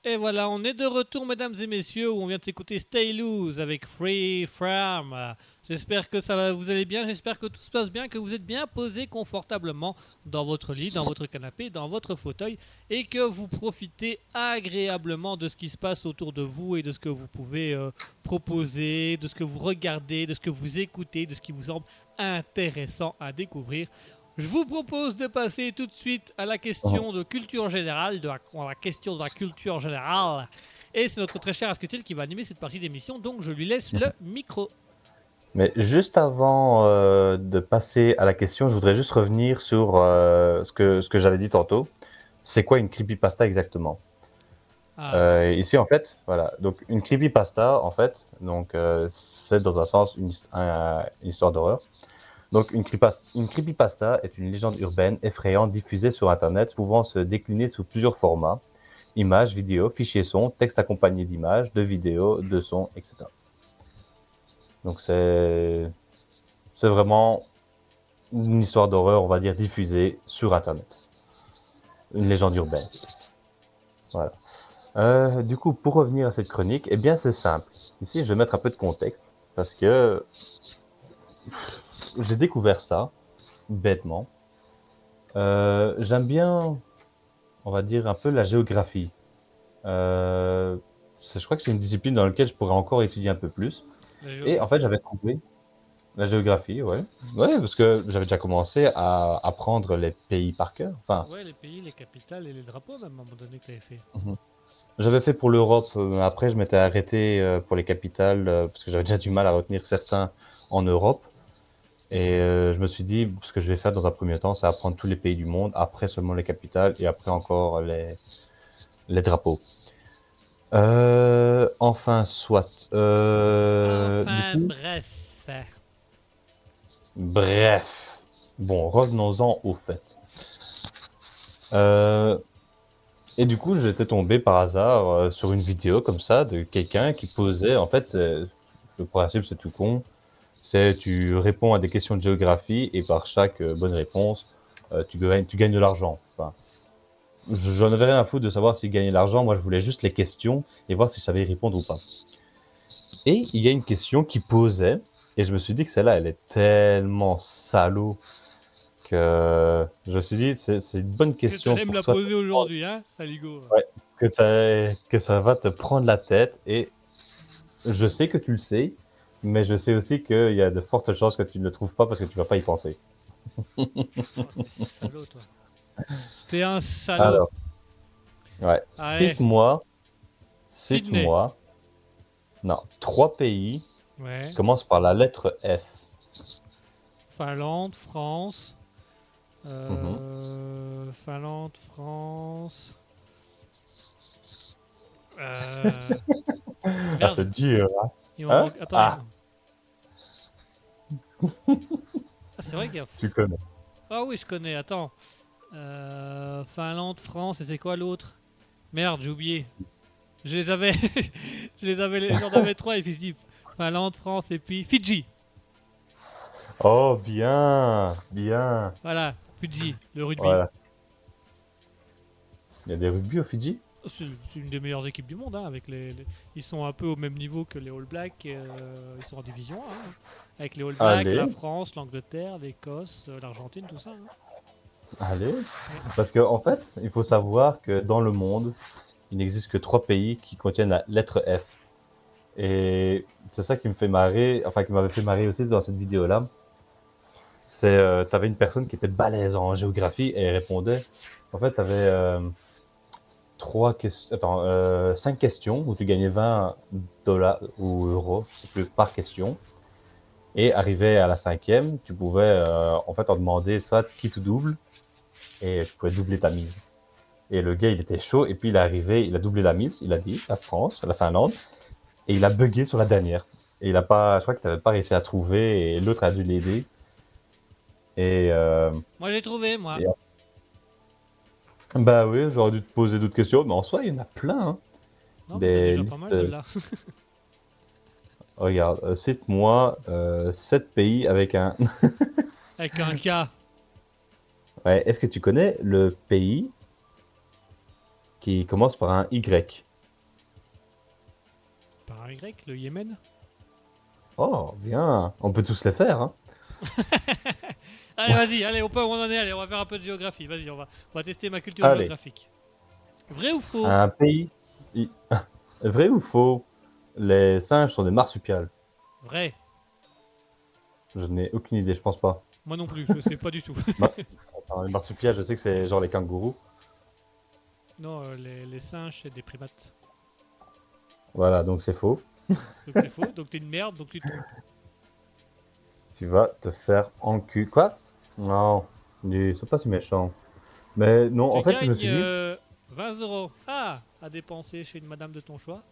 Et voilà, on est de retour, mesdames et messieurs, où on vient de s'écouter Stay Loose avec Free Farm. J'espère que ça va, vous allez bien, j'espère que tout se passe bien, que vous êtes bien posé confortablement dans votre lit, dans votre canapé, dans votre fauteuil et que vous profitez agréablement de ce qui se passe autour de vous et de ce que vous pouvez euh, proposer, de ce que vous regardez, de ce que vous écoutez, de ce qui vous semble intéressant à découvrir. Je vous propose de passer tout de suite à la question de culture générale, de la, à la question de la culture générale. Et c'est notre très cher Asketil qui va animer cette partie d'émission, donc je lui laisse le *laughs* micro. Mais juste avant euh, de passer à la question, je voudrais juste revenir sur euh, ce que, ce que j'avais dit tantôt. C'est quoi une creepypasta exactement? Ah, Euh, Ici, en fait, voilà. Donc, une creepypasta, en fait, donc, c'est dans un sens une, his- un- une histoire d'horreur. Donc, une, creepypas- une creepypasta est une légende urbaine effrayante diffusée sur Internet, pouvant se décliner sous plusieurs formats images, vidéos, fichiers son, texte accompagné d'images, de vidéos, de sons, etc. Donc, c'est c'est vraiment une histoire d'horreur, on va dire, diffusée sur Internet. Une légende urbaine. Voilà. Euh, du coup, pour revenir à cette chronique, eh bien, c'est simple. Ici, je vais mettre un peu de contexte parce que j'ai découvert ça bêtement. Euh, J'aime bien, on va dire, un peu la géographie. Euh, je crois que c'est une discipline dans laquelle je pourrais encore étudier un peu plus. Et en fait, j'avais trouvé la géographie, ouais. Ouais, parce que j'avais déjà commencé à apprendre les pays par cœur. Enfin, Ouais, les pays, les capitales et les drapeaux, à un moment donné, que tu avais fait. J'avais fait pour l'Europe, euh, après je m'étais arrêté pour les capitales parce que j'avais déjà du mal à retenir certains en Europe. Et euh, je me suis dit, ce que je vais faire dans un premier temps, c'est apprendre tous les pays du monde, après seulement les capitales et après encore les, les drapeaux. Euh, enfin, soit. Euh, enfin, coup, bref. Bref. Bon, revenons-en au fait. Et du coup, j'étais tombé par hasard sur une vidéo comme ça de quelqu'un qui posait. En fait, le principe, c'est tout con. C'est tu réponds à des questions de géographie et par chaque euh, bonne réponse, euh, tu gagnes, tu gagnes de l'argent. Enfin, j'en avais rien à foutre de savoir s'il gagnait de l'argent. Moi, je voulais juste les questions et voir si je savais y répondre ou pas. Et il y a une question qui posait et je me suis dit que celle-là, elle est tellement salaud que je me suis dit, c'est c'est une bonne Que tu question me la poser aujourd'hui, hein, Saligo que, t'as- que ça va te prendre la tête. Et je sais que tu le sais, mais je sais aussi qu'il y a de fortes chances que tu ne le trouves pas parce que tu vas pas y penser. Oh, t'es salaud, *laughs* toi. T'es un salaud. Alors, ouais, cite-moi, cite-moi, non, trois pays Ouais. qui commencent par la lettre F. Finlande, France. Mhm. Euh, Finlande, France. Euh... *laughs* Ah, c'est dur. hein. hein manque- Attends. Ah. Ah, c'est vrai qu'il y a. Tu connais. Ah oui, je connais. Attends. Euh, Finlande, France, et c'est quoi l'autre? Merde, j'ai oublié. Je les avais. *laughs* je les avais. J'en avais trois et puis je dis Finlande, France et puis Fidji. Oh, bien, bien. Voilà, Fidji, le rugby. Voilà. Il y a des rugby au Fidji? C'est une des meilleures équipes du monde. hein, avec les, les- Ils sont un peu au même niveau que les All Blacks. euh, ils sont en division 1. hein, avec les All Blacks, la France, l'Angleterre, l'Écosse, euh, l'Argentine, tout ça. hein. Allez. Parce que en fait, il faut savoir que dans le monde, il n'existe que trois pays qui contiennent la lettre F. Et c'est ça qui me fait marrer, enfin qui m'avait fait marrer aussi dans cette vidéo-là. C'est, euh, t'avais une personne qui était balèze en géographie et elle répondait. En fait, t'avais euh, trois questions, attends, euh, cinq questions où tu gagnais 20 dollars ou euros, je sais plus, par question. Et arrivé à la cinquième, tu pouvais euh, en fait en demander soit qui ou double et tu pouvais doubler ta mise. Et le gars, il était chaud, et puis il est arrivé, il a doublé la mise, il a dit la France, la Finlande, et il a bugué sur la dernière. Et il a pas, je crois qu'il n'avait pas réussi à trouver, et l'autre a dû l'aider. Et euh, Moi, j'ai trouvé, moi. Et- bah oui, j'aurais dû te poser d'autres questions, mais en soi, il y en a plein. hein. Non, des déjà pas mal listes, celle-là. *laughs* Regarde, euh, cite-moi euh, 7 pays avec un. *laughs* Avec un K. Ouais, est-ce que tu connais le pays qui commence par un Y? Par un Y, le Yémen? Oh, bien. On peut tous les faire. Hein. *laughs* Allez, vas-y, allez, on peut, on en est, allez, on va faire un peu de géographie. Vas-y, on va, on va tester ma culture Allez. géographique. Vrai ou faux? Un pays. *laughs* Vrai ou faux? Les singes sont des marsupiales. Vrai. Je n'ai aucune idée, je pense pas. Moi non plus, je sais pas du tout. *laughs* Les marsupiales, je sais que c'est genre les kangourous. non, euh, les, les singes, c'est des primates. Voilà, donc c'est faux. Donc c'est faux, donc t'es une merde, donc tu te. Tu vas te faire en cul. Quoi? Non, dis, c'est pas si méchant. Mais non, tu en fait, je me suis dit. euh, 20 euros. Ah, à dépenser chez une madame de ton choix.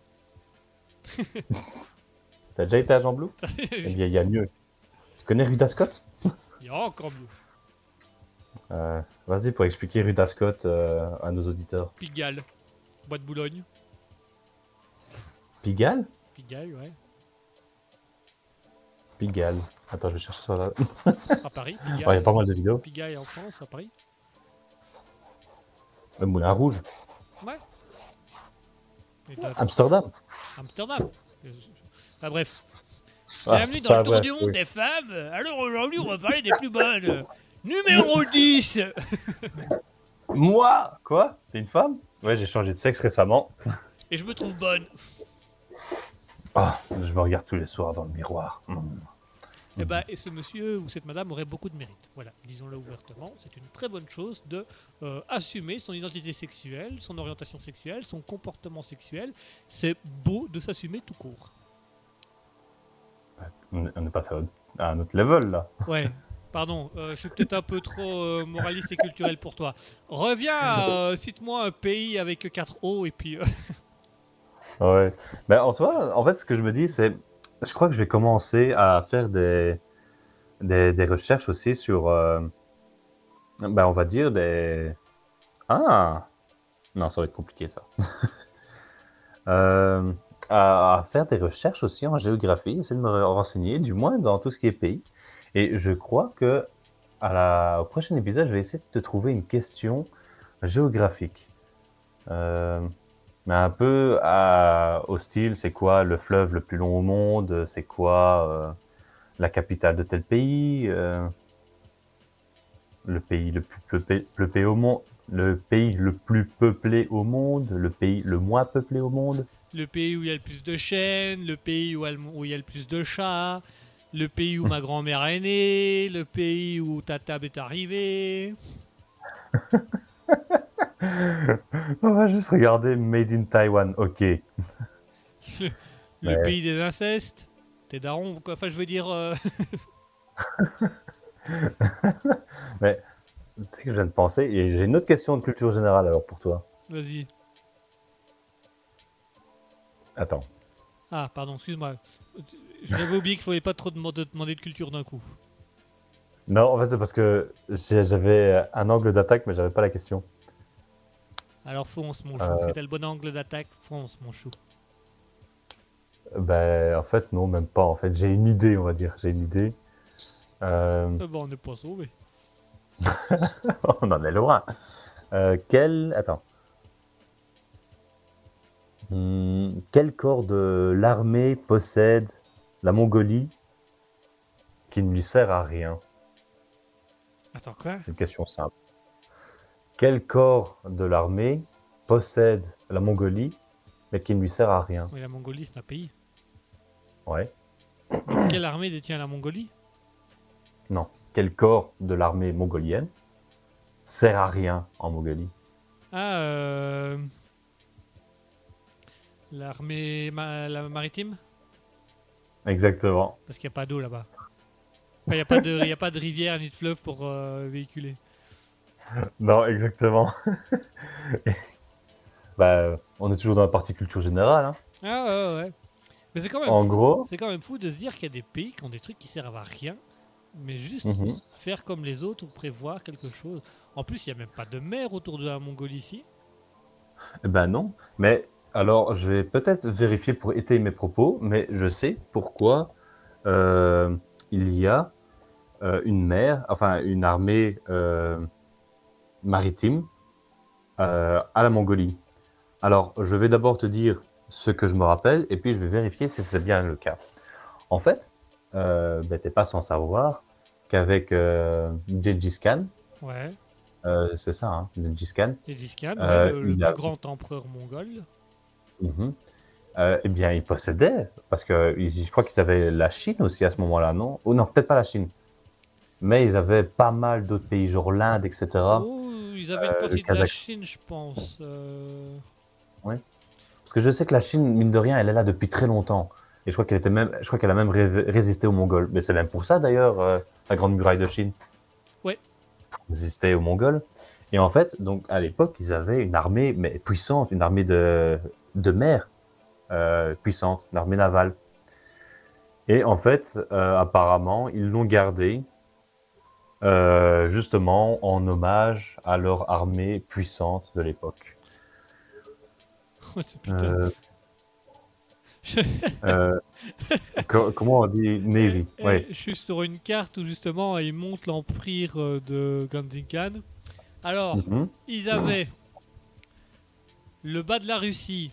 *laughs* T'as déjà été Eh bien, *laughs* il y a mieux. Tu connais Rue d'Ascot? Il y a encore mieux. *laughs* Euh, Vas-y pour expliquer Rue d'Ascot euh, à nos auditeurs. Pigalle. Bois de Boulogne. Pigalle? Pigalle, ouais. Pigalle. Attends, je vais chercher sur la. À Paris. Ouais, il y a pas mal de vidéos. Pigalle en France, à Paris. Le Moulin Rouge. Ouais. T'as- Amsterdam. Amsterdam. Ah, bref. Ah, Bienvenue dans pas le tour vrai, du monde oui. des femmes. Alors aujourd'hui, on va parler des plus bonnes. Numéro 10. *laughs* Moi Quoi? T'es une femme? Ouais, j'ai changé de sexe récemment. Et je me trouve bonne. Ah, je me regarde tous les soirs dans le miroir. Mm. Et bah, et ce monsieur ou cette madame aurait beaucoup de mérite. Voilà, disons-le ouvertement. C'est une très bonne chose de euh, assumer son identité sexuelle, son orientation sexuelle, son comportement sexuel. C'est beau de s'assumer tout court. On est- on est passé à un autre level là. Ouais. Pardon, euh, je suis peut-être un peu trop euh, moraliste et culturel pour toi. Reviens, *laughs* euh, cite-moi un pays avec 4 O et puis. Ouais. Mais en soi, en fait, ce que je me dis, c'est. Je crois que je vais commencer à faire des, des, recherches aussi sur. euh, ben, on va dire des. Ah Non, ça va être compliqué ça. *laughs* Euh, à, à faire des recherches aussi en géographie, essayer de me renseigner, du moins dans tout ce qui est pays. Et je crois que à la, au prochain épisode, je vais essayer de te trouver une question géographique. Euh, mais un peu à- au style, c'est quoi le fleuve le plus long au monde? C'est quoi euh, la capitale de tel pays euh, Le pays le plus peuplé, peuplé au monde Le pays le plus peuplé au monde Le pays le moins peuplé au monde? Le pays où il y a le plus de chênes, le pays où il y a le- où il y a le plus de chats, le pays où ma *laughs* grand-mère est née, le pays où ta table est arrivée. *laughs* *laughs* On va juste regarder Made in Taiwan, ok. Le Ouais. pays des incestes. Tes darons, quoi. Enfin, je veux dire. euh, *laughs* Tu sais que je viens de penser, et j'ai une autre question de culture générale alors pour toi. Vas-y. Attends. Ah, pardon, excuse-moi. J'avais oublié qu'il fallait pas trop demander, demander de culture d'un coup. Non, en fait, c'est parce que j'avais un angle d'attaque, mais j'avais pas la question. Alors fonce, mon chou. Euh. T'as le bon angle d'attaque, fonce, mon chou. Ben, en fait, non, même pas. En fait, j'ai une idée, on va dire. J'ai une idée. Euh, Eh ben, on n'est pas sauvé. *laughs* on en est loin. Euh, quel. Attends. Hmm, quel corps de l'armée possède la Mongolie qui ne lui sert à rien? Attends, quoi? C'est une question simple. Quel corps de l'armée possède la Mongolie mais qui ne lui sert à rien? Oui, la Mongolie, c'est un pays. Ouais. Donc, quelle armée détient la Mongolie? Non. Quel corps de l'armée mongolienne sert à rien en Mongolie? Ah, euh... L'armée ma- la maritime? Exactement. Parce qu'il n'y a pas d'eau là-bas. Enfin, il n'y a, pas de- il y a pas de rivière ni de fleuve pour euh, véhiculer. *laughs* Non, exactement. *laughs* bah, on est toujours dans la partie culture générale. hein. Ah ouais, ouais. Mais c'est quand même En fou. gros, C'est quand même fou de se dire qu'il y a des pays qui ont des trucs qui servent à rien, mais juste Mhm. faire comme les autres ou prévoir quelque chose. En plus, il n'y a même pas de mer autour de la Mongolie ici. eh ben non. Mais alors, je vais peut-être vérifier pour étayer mes propos, mais je sais pourquoi euh, il y a euh, une mer, enfin une armée euh, maritime euh, à la Mongolie. Alors, je vais d'abord te dire ce que je me rappelle, et puis je vais vérifier si c'est bien le cas. En fait, euh, ben, t'es pas sans savoir qu'avec euh, Gengis Khan, Ouais. euh, c'est ça, hein, Gengis Khan, Gengis Khan, ouais, le, a- grand empereur mongol. mhm, eh bien, il possédait, parce que je crois qu'ils avaient la Chine aussi à ce moment-là, non? Ou non, peut-être pas la Chine. Mais ils avaient pas mal d'autres pays, genre l'Inde, etc. Oh, ils avaient une euh, le partie de la Chine, je pense. euh. Parce que je sais que la Chine, mine de rien, elle est là depuis très longtemps. Et je crois qu'elle était même, je crois qu'elle a même ré- résisté aux Mongols. Mais c'est même pour ça d'ailleurs euh, la grande muraille de Chine. Pour résister aux Mongols. Et en fait, donc à l'époque, ils avaient une armée mais puissante, une armée de de mer euh, puissante, une armée navale. Et en fait, euh, apparemment, ils l'ont gardée euh, justement en hommage à leur armée puissante de l'époque. Oh. Euh, *laughs* Euh, co- comment on dit Navy Ouais. Je suis sur une carte où justement ils montrent l'empire de Genzin Khan. Alors, Mhm. ils avaient le bas de la Russie,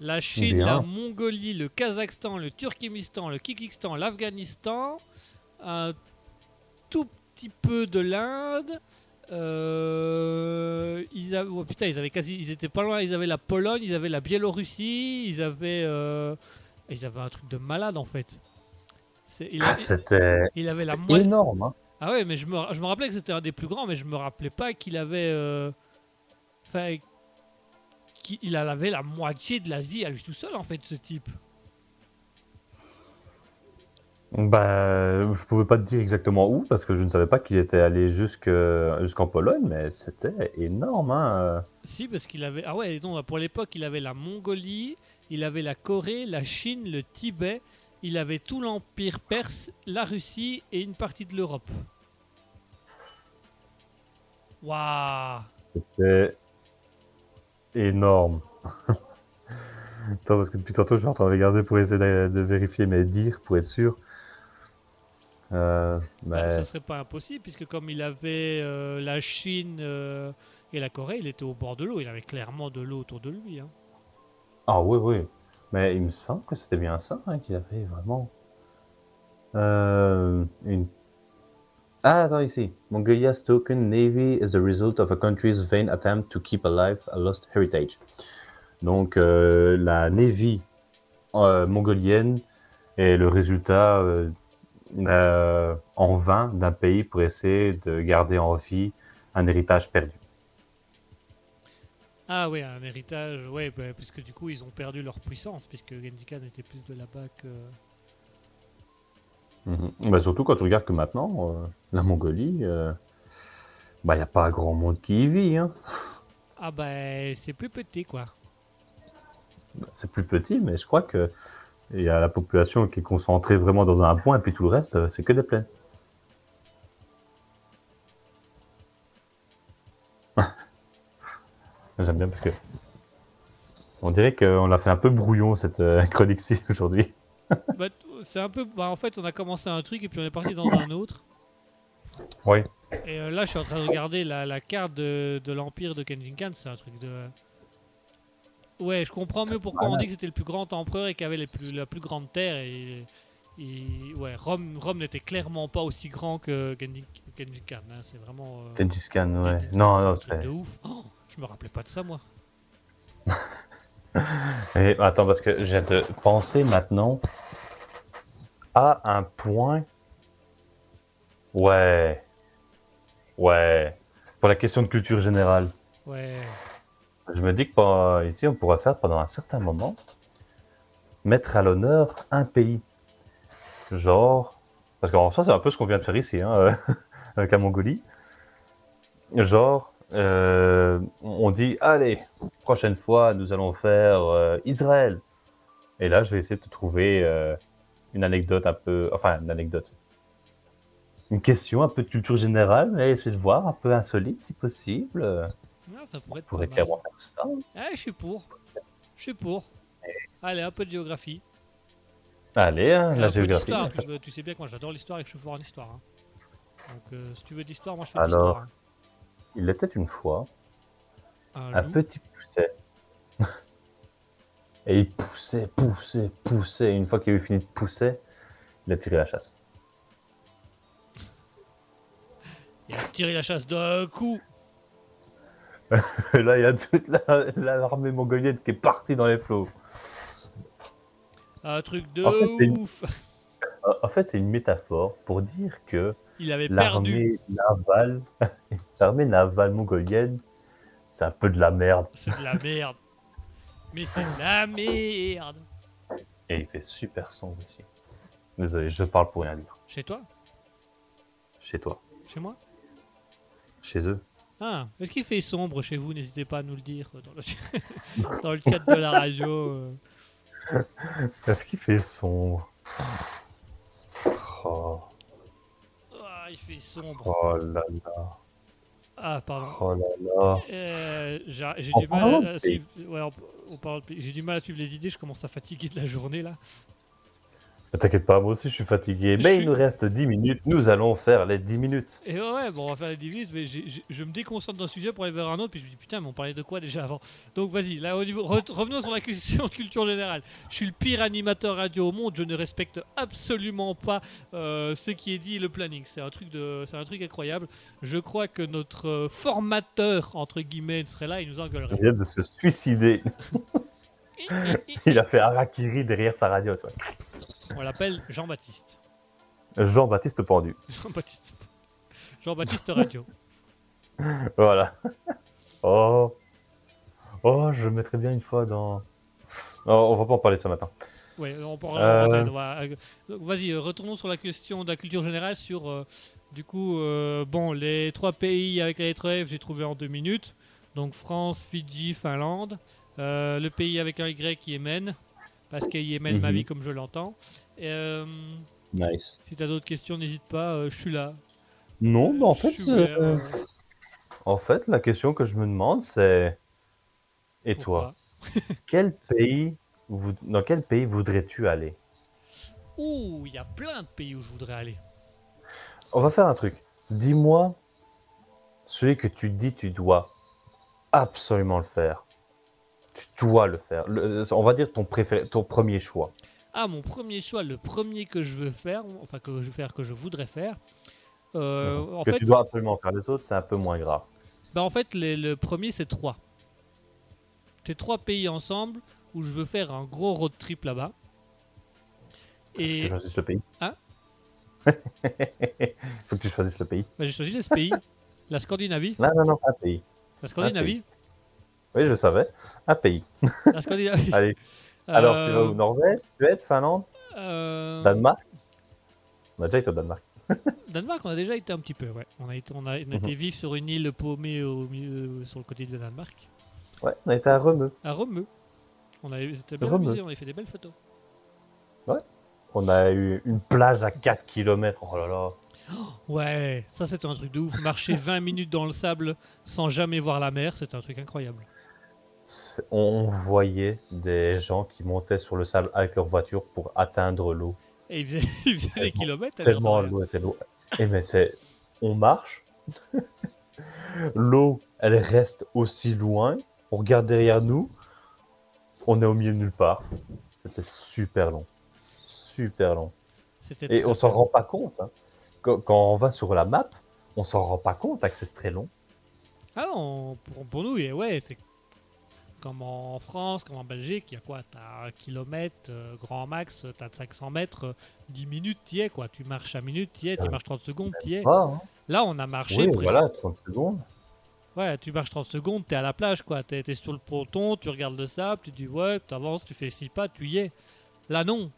la Chine, Bien. la Mongolie, le Kazakhstan, le Turkménistan, le Kyrgyzstan, l'Afghanistan, un tout petit peu de l'Inde. euh, ils avaient, oh, putain, ils avaient quasi, ils étaient pas loin. Ils avaient la Pologne, ils avaient la Biélorussie, ils avaient, euh, ils avaient un truc de malade en fait. Il, Ah, avait, C'était il avait la moitié. énorme. hein. Ah ouais, mais je me, je me rappelais que c'était un des plus grands, mais je me rappelais pas qu'il avait. euh, Enfin. qu'il avait la moitié de l'Asie à lui tout seul, en fait, ce type. Bah, je pouvais pas te dire exactement où parce que je ne savais pas qu'il était allé jusque jusqu'en Pologne, mais c'était énorme. Hein. Si, parce qu'il avait. Ah ouais, non, pour l'époque, il avait la Mongolie, il avait la Corée, la Chine, le Tibet, il avait tout l'Empire perse, la Russie et une partie de l'Europe. Waouh! C'était énorme. *laughs* Attends, parce que depuis tantôt, je suis en train de regarder pour essayer de, de vérifier mes dires pour être sûr. Euh, Bah, mais- ce serait pas impossible, puisque comme il avait euh, la Chine euh, et la Corée, il était au bord de l'eau. Il avait clairement de l'eau autour de lui. hein. Ah oui, oui. Mais il me semble que c'était bien ça hein, qu'il avait vraiment. Euh, une... Ah, attends ici. Mongolia's token navy is the result of a country's vain attempt to keep alive a lost heritage. Donc, euh, la navy euh, mongolienne est le résultat euh, euh, en vain d'un pays pour essayer de garder en vie un héritage perdu. Ah oui, un héritage, ouais, bah, puisque du coup ils ont perdu leur puissance, puisque Genji Khan était plus de là-bas que... Mhm. Bah, surtout quand tu regardes que maintenant, euh, la Mongolie, euh, bah, il n'y a pas grand monde qui y vit. Hein. Ah bah c'est plus petit quoi. Bah, C'est plus petit, mais je crois que il y a la population qui est concentrée vraiment dans un point, et puis tout le reste, euh, c'est que des plaines. *laughs* J'aime bien parce que on dirait qu'on l'a fait un peu brouillon cette euh, *laughs* chronique-ci aujourd'hui. *laughs* Bah, c'est un peu... Bah, en fait on a commencé un truc et puis on est parti dans un autre. Oui. Et euh, là je suis en train de regarder la, la carte de, de l'empire de Genji Khan, c'est un truc de... Ouais, je comprends mieux pourquoi on dit que c'était le plus grand empereur et qu'il avait les plus, la plus grande terre. Et, et- ouais, Rome, Rome n'était clairement pas aussi grand que Genji, Genji Khan. hein, C'est vraiment. euh, Khan, ouais. Non, non, c'est. de ouf. Oh, je me rappelais pas de ça moi. *laughs* Et attends, parce que j'ai de penser maintenant à un point. Ouais. Ouais. Pour la question de culture générale. Ouais. Je me dis que ici, on pourrait faire pendant un certain moment mettre à l'honneur un pays. Genre. Parce qu'en soi, c'est un peu ce qu'on vient de faire ici, hein, euh, *laughs* avec la Mongolie. Genre, euh, on dit allez, prochaine fois, nous allons faire euh, Israël. Et là, je vais essayer de trouver une anecdote un peu. Enfin, une anecdote. Une question un peu de culture générale, mais essayer de voir un peu insolite si possible. Ah, ça pourrait être On pourrait pas mal. faire ça. Ah, je suis pour. Je suis pour. Allez, un peu de géographie. Allez, hein, la géographie. ça- tu, sais bien que moi j'adore l'histoire et que je suis fort en histoire. hein. Donc euh, si tu veux d'histoire, moi je fais Alors, d'histoire. hein. Il était une fois Un petit pousset. *laughs* Et il poussait, poussait, poussait. Et une fois qu'il a eu fini de pousser, il a tiré la chasse. Il a tiré la chasse d'un coup. *laughs* Là, il y a toute la- l'armée mongolienne qui est partie dans les flots. Un truc de En fait, c'est une- ouf. En fait, c'est une métaphore pour dire que Il avait perdu. l'armée navale, *laughs* l'armée navale mongolienne, c'est un peu de la merde. C'est de la merde. Mais c'est de la merde. Et il fait super sombre ici. Désolé, je parle pour rien dire. Chez toi? Chez toi, Chez moi? Chez eux. Ah, est-ce qu'il fait sombre chez vous? N'hésitez pas à nous le dire euh, dans le, *laughs* dans le chat de la radio. euh. Est-ce qu'il fait sombre? Oh, Ah, il fait sombre. oh là là, Ah, pardon. oh là là. Euh, J'ai du mal à suivre. Ouais, on- on parle de pays. J'ai du mal à suivre les idées. Je commence à fatiguer de la journée là. Ne T'inquiète pas, moi aussi je suis fatigué. Mais suis- il nous reste 10 minutes. Nous allons faire les 10 minutes. Et ouais, bon, on va faire les 10 minutes, mais je me déconcentre d'un sujet pour aller vers un autre, puis je me dis putain, mais on parlait de quoi déjà avant? Donc vas-y, là au niveau, re- revenons sur la question de culture générale. Je suis le pire animateur radio au monde, je ne respecte absolument pas euh, ce qui est dit et le planning. C'est un truc de, un truc incroyable. Je crois que notre euh, formateur entre guillemets serait là, il nous Il engueulerait. vient de se suicider. *laughs* Il a fait harakiri derrière sa radio. toi. On l'appelle Jean-Baptiste. Jean-Baptiste Pendu. Jean-Baptiste. Jean-Baptiste Radio. *laughs* Voilà. Oh. Oh, je le mettrais bien une fois dans. Oh, on va pas en parler de ça maintenant. Ouais, on peut Euh. euh, Vas-y, euh, retournons sur la question de la culture générale. Sur, euh, du coup, euh, bon, les trois pays avec la lettre F, j'ai trouvé en deux minutes. Donc France, Fidji, Finlande. Le pays avec un Y, Yémen. Parce que Yémen, ma Mhm. vie comme je l'entends. Euh, Nice. si tu as d'autres questions, n'hésite pas, euh, je suis là. Non, mais en Je fait, euh, en fait, la question que je me demande, c'est. Et toi, quel pays, dans quel pays voudrais-tu aller? Ouh, il y a plein de pays où je voudrais aller. On va faire un truc. Dis-moi celui que tu dis tu dois absolument le faire. Tu dois le faire. Le- on va dire ton préféré, ton premier choix. Ah, mon premier choix, le premier que je veux faire, enfin que je veux faire, que je voudrais faire. euh, en que fait, tu dois absolument faire. Les autres, c'est un peu moins grave. Bah en fait, les- le premier, c'est trois. C'est trois pays ensemble où je veux faire un gros road trip là-bas. Faut que Et tu choisisses le pays. Hein? Faut que tu choisisses le pays. *laughs* bah, j'ai choisi ce pays, la Scandinavie. Non, non, non, pas un pays. La Scandinavie. Oui, je savais. Un pays. La Scandinavie. *laughs* Allez. Alors, tu vas Euh, où Norvège, Suède, Finlande, euh, Danemark On a déjà été au Danemark. *laughs* Danemark, on a déjà été un petit peu, ouais. On a été, on a, on a été Mhm. vivre sur une île paumée au milieu, sur le côté de Danemark, Ouais, on a été à Remeux. à Romeu. On a, c'était bien amusé, on a fait des belles photos. On a eu une plage à 4 km. Oh là là. Ouais, ça c'était un truc de ouf. Marcher 20 minutes dans le sable sans jamais voir la mer, c'était un truc incroyable. On voyait des gens qui montaient sur le sable avec leur voiture pour atteindre l'eau. Et il faisait, il faisait des kilomètres. à Tellement l'eau était l'eau. Et mais c'est. On marche. *laughs* l'eau, elle reste aussi loin. On regarde derrière nous. On est au milieu de nulle part. C'était super long. Super long. Et on s'en rend pas compte. hein. Quand, quand on va sur la map, on s'en rend pas compte hein, que c'est très long. Ah non, pour, pour nous, ouais, c'est comme en France, comme en Belgique, il y a quoi? T'as un kilomètre, euh, grand max, t'as 500 mètres, euh, 10 minutes, t'y es quoi. Tu marches 5 minutes, t'y es, tu marches 30 secondes, t'y es. Hein. Là, on a marché Oui, voilà, 30 secondes. Ouais, tu marches 30 secondes, t'es à la plage quoi. T'es t'es sur le ponton, tu regardes le sable, tu dis ouais, t'avances, tu fais 6 pas, tu y es. Là, non.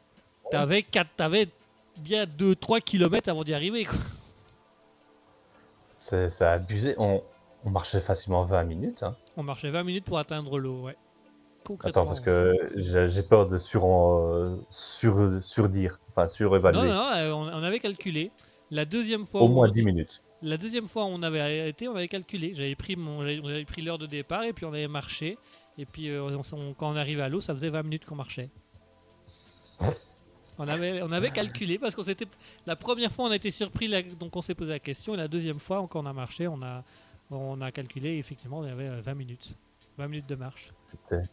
T'avais, quatre- t'avais bien 2-3 kilomètres avant d'y arriver quoi. C'est c'est abusé. On, on marchait facilement 20 minutes. hein. On marchait 20 minutes pour atteindre l'eau, ouais. Concrètement. Attends, parce que j'ai peur de sur, euh, sur, surdire, enfin Non, surévaluer. non, euh, on, avait calculé. La deuxième fois Au moins on- 10 minutes. La deuxième fois on avait été, on avait calculé. J'avais pris mon, j'avais pris l'heure de départ et puis on avait marché. Et puis euh, on- quand on arrivait à l'eau, ça faisait 20 minutes qu'on marchait. On avait, on avait calculé parce qu'on s'était. La première fois, on a été surpris, donc on s'est posé la question. Et la deuxième fois, quand on a marché, on a, on a calculé. Effectivement, il y avait euh, 20 minutes. 20 minutes de marche. C'était-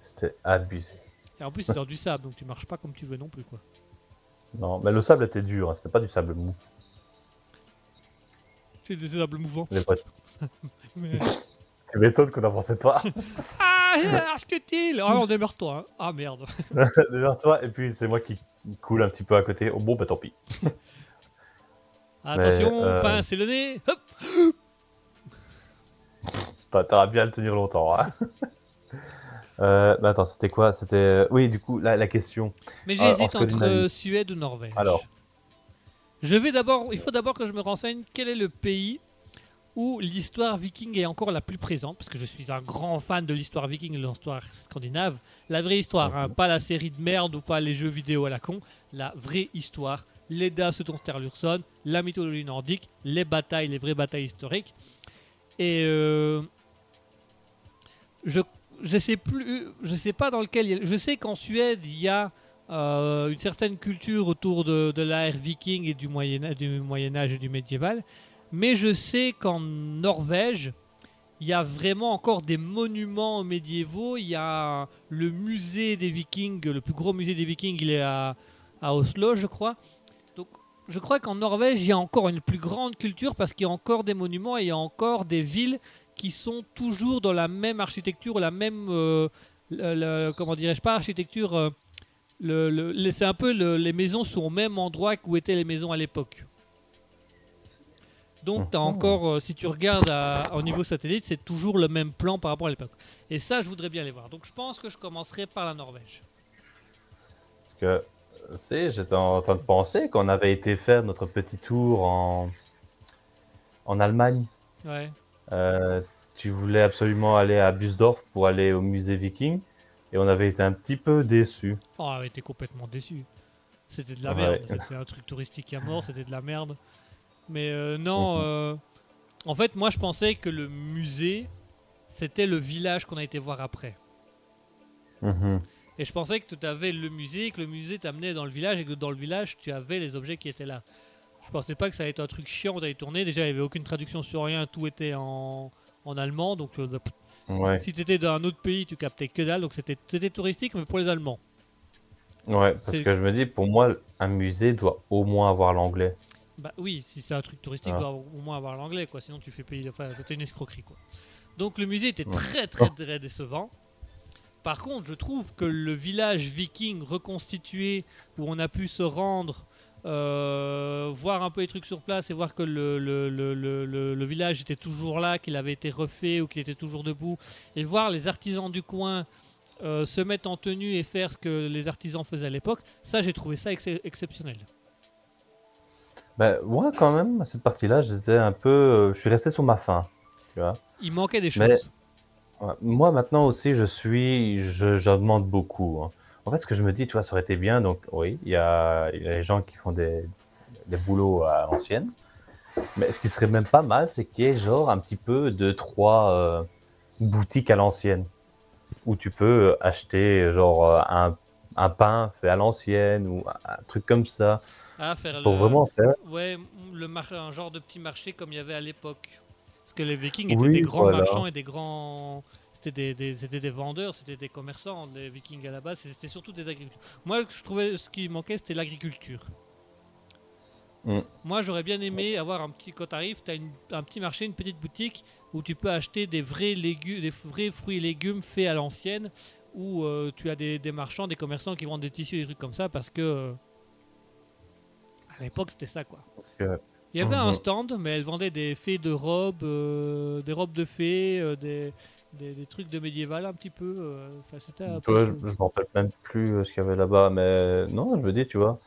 C'était abusé. Et en plus, c'est dans du sable, donc tu marches pas comme tu veux non plus, quoi. Non, mais le sable était dur, hein, c'était pas du sable mou. C'est des sables mouvants. Les potes. *laughs* Mais- Tu m'étonnes qu'on n'en pensait pas. *laughs* ah, Arsketil Ah, on demeure toi. hein. Ah, merde. *laughs* Derrière toi, et puis c'est moi qui coule un petit peu à côté. Oh bon, bah tant pis. Attention, euh, pince et le nez. Hop Bah, T'auras bien à le tenir longtemps. Hein. *laughs* euh, bah attends, c'était quoi? C'était. Oui, du coup, la, la question. Mais en j'hésite entre euh, Suède ou Norvège. Alors. Je vais d'abord, il faut d'abord que je me renseigne quel est le pays où l'histoire viking est encore la plus présente, parce que je suis un grand fan de l'histoire viking et de l'histoire scandinave. La vraie histoire, hein, pas la série de merde ou pas les jeux vidéo à la con. La vraie histoire, l'Edda Sturluson, la mythologie nordique, les batailles, les vraies batailles historiques. Et euh, je je sais plus, je sais pas dans lequel. Je sais qu'en Suède il y a euh, une certaine culture autour de, de l'ère viking et du Moyen, du Moyen Âge et du médiéval, mais je sais qu'en Norvège il y a vraiment encore des monuments médiévaux. Il y a le musée des Vikings, le plus gros musée des Vikings, il est à, à Oslo, je crois. Donc, je crois qu'en Norvège, il y a encore une plus grande culture parce qu'il y a encore des monuments et il y a encore des villes qui sont toujours dans la même architecture, la même, euh, le- le- comment dirais-je pas architecture. euh, le, c'est un peu le- les maisons sont au même endroit où étaient les maisons à l'époque. Donc, as Mhm. encore, euh, si tu regardes à- au niveau satellite, c'est toujours le même plan par rapport à l'époque. Et ça, je voudrais bien les voir. Donc, je pense que je commencerai par la Norvège. Parce que, tu sais, j'étais en train de penser qu'on avait été faire notre petit tour en, en Allemagne. Ouais. Euh, tu voulais absolument aller à Busdorf pour aller au musée viking. Et on avait été un petit peu déçus. Oh, on avait été complètement déçus. C'était de la Ouais. merde. C'était un truc touristique à mort. C'était de la merde. Mais euh, non. Mhm. euh, en fait, moi, je pensais que le musée, c'était le village qu'on a été voir après. Mhm. Et je pensais que tu avais le musée, que le musée t'amenait dans le village et que dans le village, tu avais les objets qui étaient là. Je pensais pas que ça allait être un truc chiant d'aller tourner? Déjà, il n'y avait aucune traduction sur rien. Tout était en, en allemand. Donc, euh, Ouais, si tu étais dans un autre pays, tu captais que dalle. Donc, c'était touristique, mais pour les Allemands. ouais, parce que je me dis, pour moi, un musée doit au moins avoir l'anglais. Bah oui, si c'est un truc touristique, Ah. doit au moins avoir l'anglais, quoi. Sinon, tu fais payer. Enfin, c'était une escroquerie, quoi. Donc, le musée était très, très, très décevant. Par contre, je trouve que le village viking reconstitué, où on a pu se rendre, euh, voir un peu les trucs sur place et voir que le, le, le, le, le- le village était toujours là, qu'il avait été refait ou qu'il était toujours debout, et voir les artisans du coin euh, se mettre en tenue et faire ce que les artisans faisaient à l'époque, ça, j'ai trouvé ça ex- exceptionnel. Ben, moi, quand même, à cette partie-là, j'étais un peu. euh, Je suis resté sur ma faim. Tu vois. Il manquait des Mais- choses. Ouais, Moi, maintenant aussi, je suis. Demande beaucoup. hein. En fait, ce que je me dis, tu vois, ça aurait été bien. Donc, oui, il y a, y a les gens qui font des, des boulots à l'ancienne. Mais ce qui serait même pas mal, c'est qu'il y ait genre un petit peu de trois euh, boutiques à l'ancienne. Où tu peux acheter genre euh, un, un pain fait à l'ancienne ou un truc comme ça. Ah, faire Pour le... vraiment faire. Ouais, le mar- un genre de petit marché comme il y avait à l'époque. Parce que les Vikings étaient Oui, des grands voilà. marchands et des grands. C'était des, des- c'était des vendeurs, c'était des commerçants, les Vikings à la base, et c'était surtout des agriculteurs. Moi, je trouvais ce qui manquait, c'était l'agriculture. Mm. Moi, j'aurais bien aimé avoir un petit. Quand t'arrives, t'as un petit marché, une petite boutique où tu peux acheter des vrais légumes, des vrais fruits et légumes faits à l'ancienne, où euh, tu as des, des marchands, des commerçants qui vendent des tissus, des trucs comme ça, parce que euh, à l'époque, c'était ça, quoi. Il y avait un Mhm. stand, mais elle vendait des fées de robes, euh, des robes de fées, des, des, des trucs de médiéval un petit peu. euh, Enfin, c'était peu je, je me rappelle même plus euh, ce qu'il y avait là-bas, mais non, je me dis, tu vois,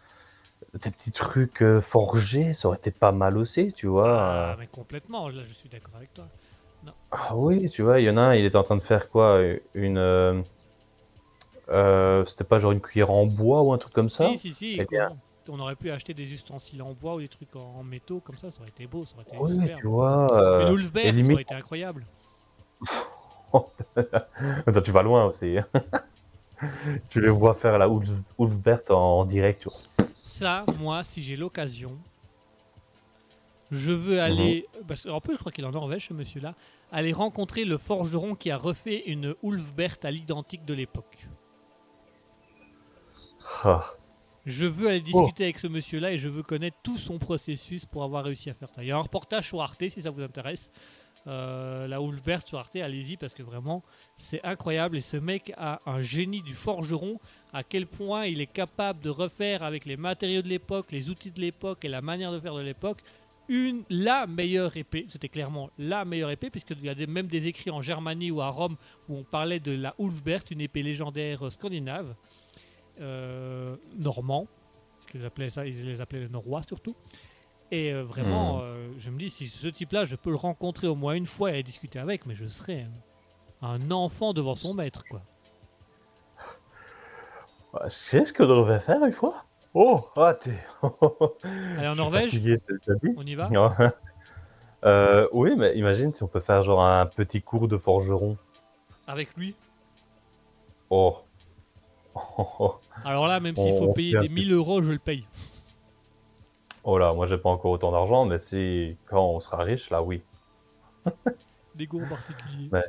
des petits trucs euh, forgés, ça aurait été pas mal aussi, tu vois. Ah, euh. mais complètement, là, je suis d'accord avec toi. Ah oui, tu vois, il y en a un, il était en train de faire quoi, une, euh, euh, c'était pas genre une cuillère en bois ou un truc comme ça? Si, si, si. Bien. On aurait pu acheter des ustensiles en bois ou des trucs en, en métaux, comme ça, ça aurait été beau, ça aurait été Oui, super. tu vois. euh, Une Ulfberg, et ça limite- aurait été incroyable. *laughs* Attends, tu vas loin aussi. *laughs* tu les vois faire la Ulfbert en, en direct, tu vois. Ça, moi, si j'ai l'occasion, je veux aller. Parce qu'en plus, je crois qu'il est en Norvège, ce monsieur-là. Aller rencontrer le forgeron qui a refait une Ulfbert à l'identique de l'époque. Ah. Je veux aller discuter avec ce monsieur-là et je veux connaître tout son processus pour avoir réussi à faire ça. Il y a un reportage sur Arte si ça vous intéresse. Euh, la Wolfbert sur Arte, allez-y parce que vraiment c'est incroyable et ce mec a un génie du forgeron à quel point il est capable de refaire avec les matériaux de l'époque, les outils de l'époque et la manière de faire de l'époque une la meilleure épée. C'était clairement la meilleure épée puisqu'il y a même des écrits en Germanie ou à Rome où on parlait de la Ulfbert, une épée légendaire scandinave, euh, normand, parce qu'ils ils les appelaient les Norrois surtout. Et euh, vraiment, Hmm. euh, je me dis, si ce type-là, je peux le rencontrer au moins une fois et discuter avec, mais je serais un, enfant devant son maître, quoi. Ah, C'est ce que je devais faire une fois Oh, ah, t'es. *laughs* Allez, en Norvège, Fatigué, on y va. *laughs* Euh, oui, mais imagine si on peut faire genre un petit cours de forgeron. avec lui. Oh. *laughs* Alors là, même s'il faut on payer des peu. 1000 euros, je le paye. Oh là, moi j'ai pas encore autant d'argent, mais si quand on sera riche, là oui. *laughs* Des goûts en particulier. Ouais.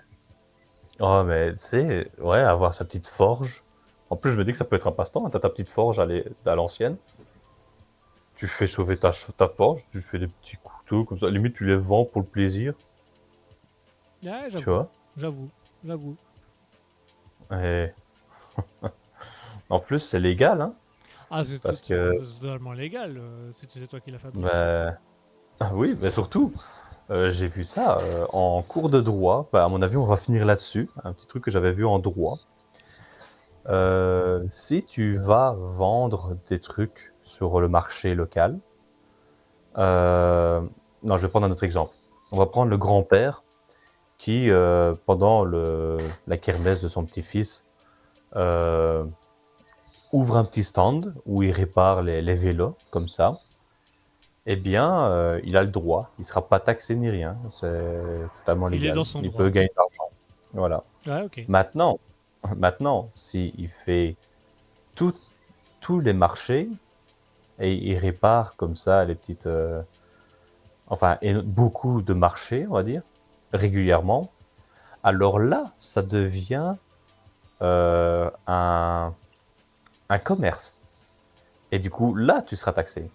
Oh, mais tu sais, ouais, avoir sa petite forge. En plus, je me dis que ça peut être un passe-temps. hein. T'as ta petite forge à l'ancienne. Tu fais chauffer ta, ta forge, tu fais des petits couteaux comme ça. Limite, tu les vends pour le plaisir, Ouais, tu j'avoue, vois? j'avoue, j'avoue. Et... *laughs* en plus, c'est légal, hein. Ah, c'est Parce tout- que- totalement légal. euh, C'est c'est toi qui l'as fabriqué. Mais... Ah oui, mais surtout, euh, j'ai vu ça euh, en cours de droit. Bah, à mon avis, on va finir là-dessus. Un petit truc que j'avais vu en droit. Euh, si tu vas vendre des trucs sur le marché local, euh, non, je vais prendre un autre exemple. On va prendre le grand-père qui, euh, pendant le, la kermesse de son petit-fils, euh, ouvre un petit stand où il répare les, les vélos, comme ça. Eh bien, euh, il a le droit. Il sera pas taxé ni rien. C'est totalement Il est légal. dans son il droit. peut gagner de l'argent. Voilà. Ouais, ok. Maintenant, maintenant, s'il fait tout- tous les marchés et il répare comme ça les petites, euh, enfin, et beaucoup de marchés, on va dire, régulièrement, alors là, ça devient euh, un, un commerce. Et du coup, là, tu seras taxé.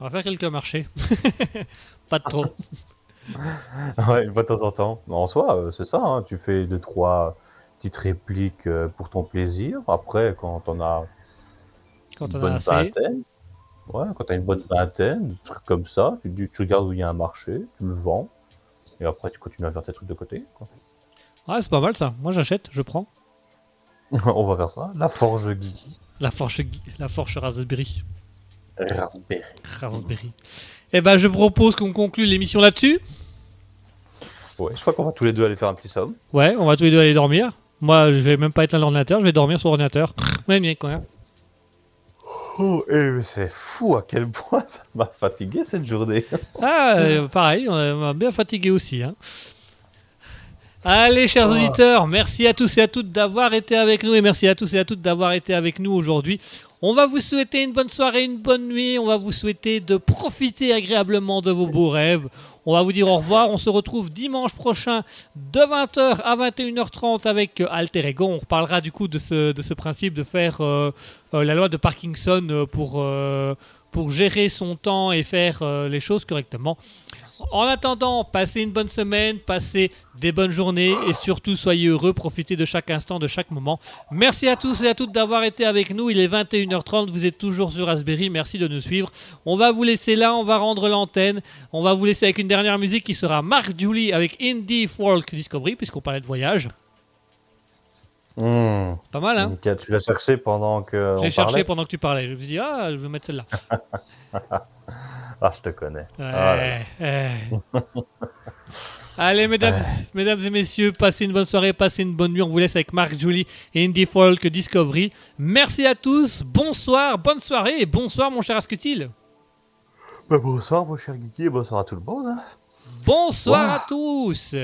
On va faire quelques marchés. *laughs* Pas de trop. *laughs* Ouais, de temps en temps. En soi, euh, c'est ça, hein, tu fais deux, trois petites répliques euh, pour ton plaisir. Après, quand on a Quand une on a bonne assez. vingtaine, ouais, quand t'as une bonne vingtaine, des trucs comme ça, tu, regardes où il y a un marché, tu le vends, et après tu continues à faire tes trucs de côté. quoi. C'est pas mal ça. Moi, j'achète, je prends. *laughs* on va faire ça. La forge geeky. La forge, la forge Raspberry. Raspberry. Raspberry. Eh ben, je propose qu'on conclue l'émission là-dessus. Ouais, je crois qu'on va tous les deux aller faire un petit somme. Ouais, on va tous les deux aller dormir. Moi, je vais même pas éteindre l'ordinateur, je vais dormir sur l'ordinateur. Ouais, bien quoi. Oh, et mais c'est fou à quel point *laughs* ça m'a fatigué cette journée. Ah, euh, pareil, on m'a bien fatigué aussi. hein. Allez, chers Oh. auditeurs, merci à tous et à toutes d'avoir été avec nous et merci à tous et à toutes d'avoir été avec nous aujourd'hui. On va vous souhaiter une bonne soirée, une bonne nuit. On va vous souhaiter de profiter agréablement de vos beaux rêves. On va vous dire au revoir. On se retrouve dimanche prochain de 20h à 21h30 avec euh, Alter Ego. On reparlera du coup de ce, de ce principe de faire euh, euh, la loi de Parkinson pour, euh, pour gérer son temps et faire les choses correctement. En attendant, passez une bonne semaine, passez des bonnes journées et surtout soyez heureux, profitez de chaque instant, de chaque moment. Merci à tous et à toutes d'avoir été avec nous. Il est 21h30, vous êtes toujours sur Raspberry, merci de nous suivre. On va vous laisser là, on va rendre l'antenne. On va vous laisser avec une dernière musique qui sera Mark Julie avec Indie Folk Discovery, puisqu'on parlait de voyage. Mmh. Pas mal, hein Nickel, tu l'as cherché pendant que. J'ai cherché parlait pendant que tu parlais. Je me suis dit, ah, je vais mettre celle-là. *laughs* Ah, je te connais. Ah. Ouais, ouais. *laughs* Allez, mesdames, mesdames et messieurs, passez une bonne soirée, passez une bonne nuit. On vous laisse avec Marc Julie et Indie Folk Discovery. Merci à tous, bonsoir, bonne soirée et bonsoir, mon cher Ascutil. Bah, bonsoir, mon cher Geeky, et bonsoir à tout le monde. hein. Bonsoir Wow. à tous.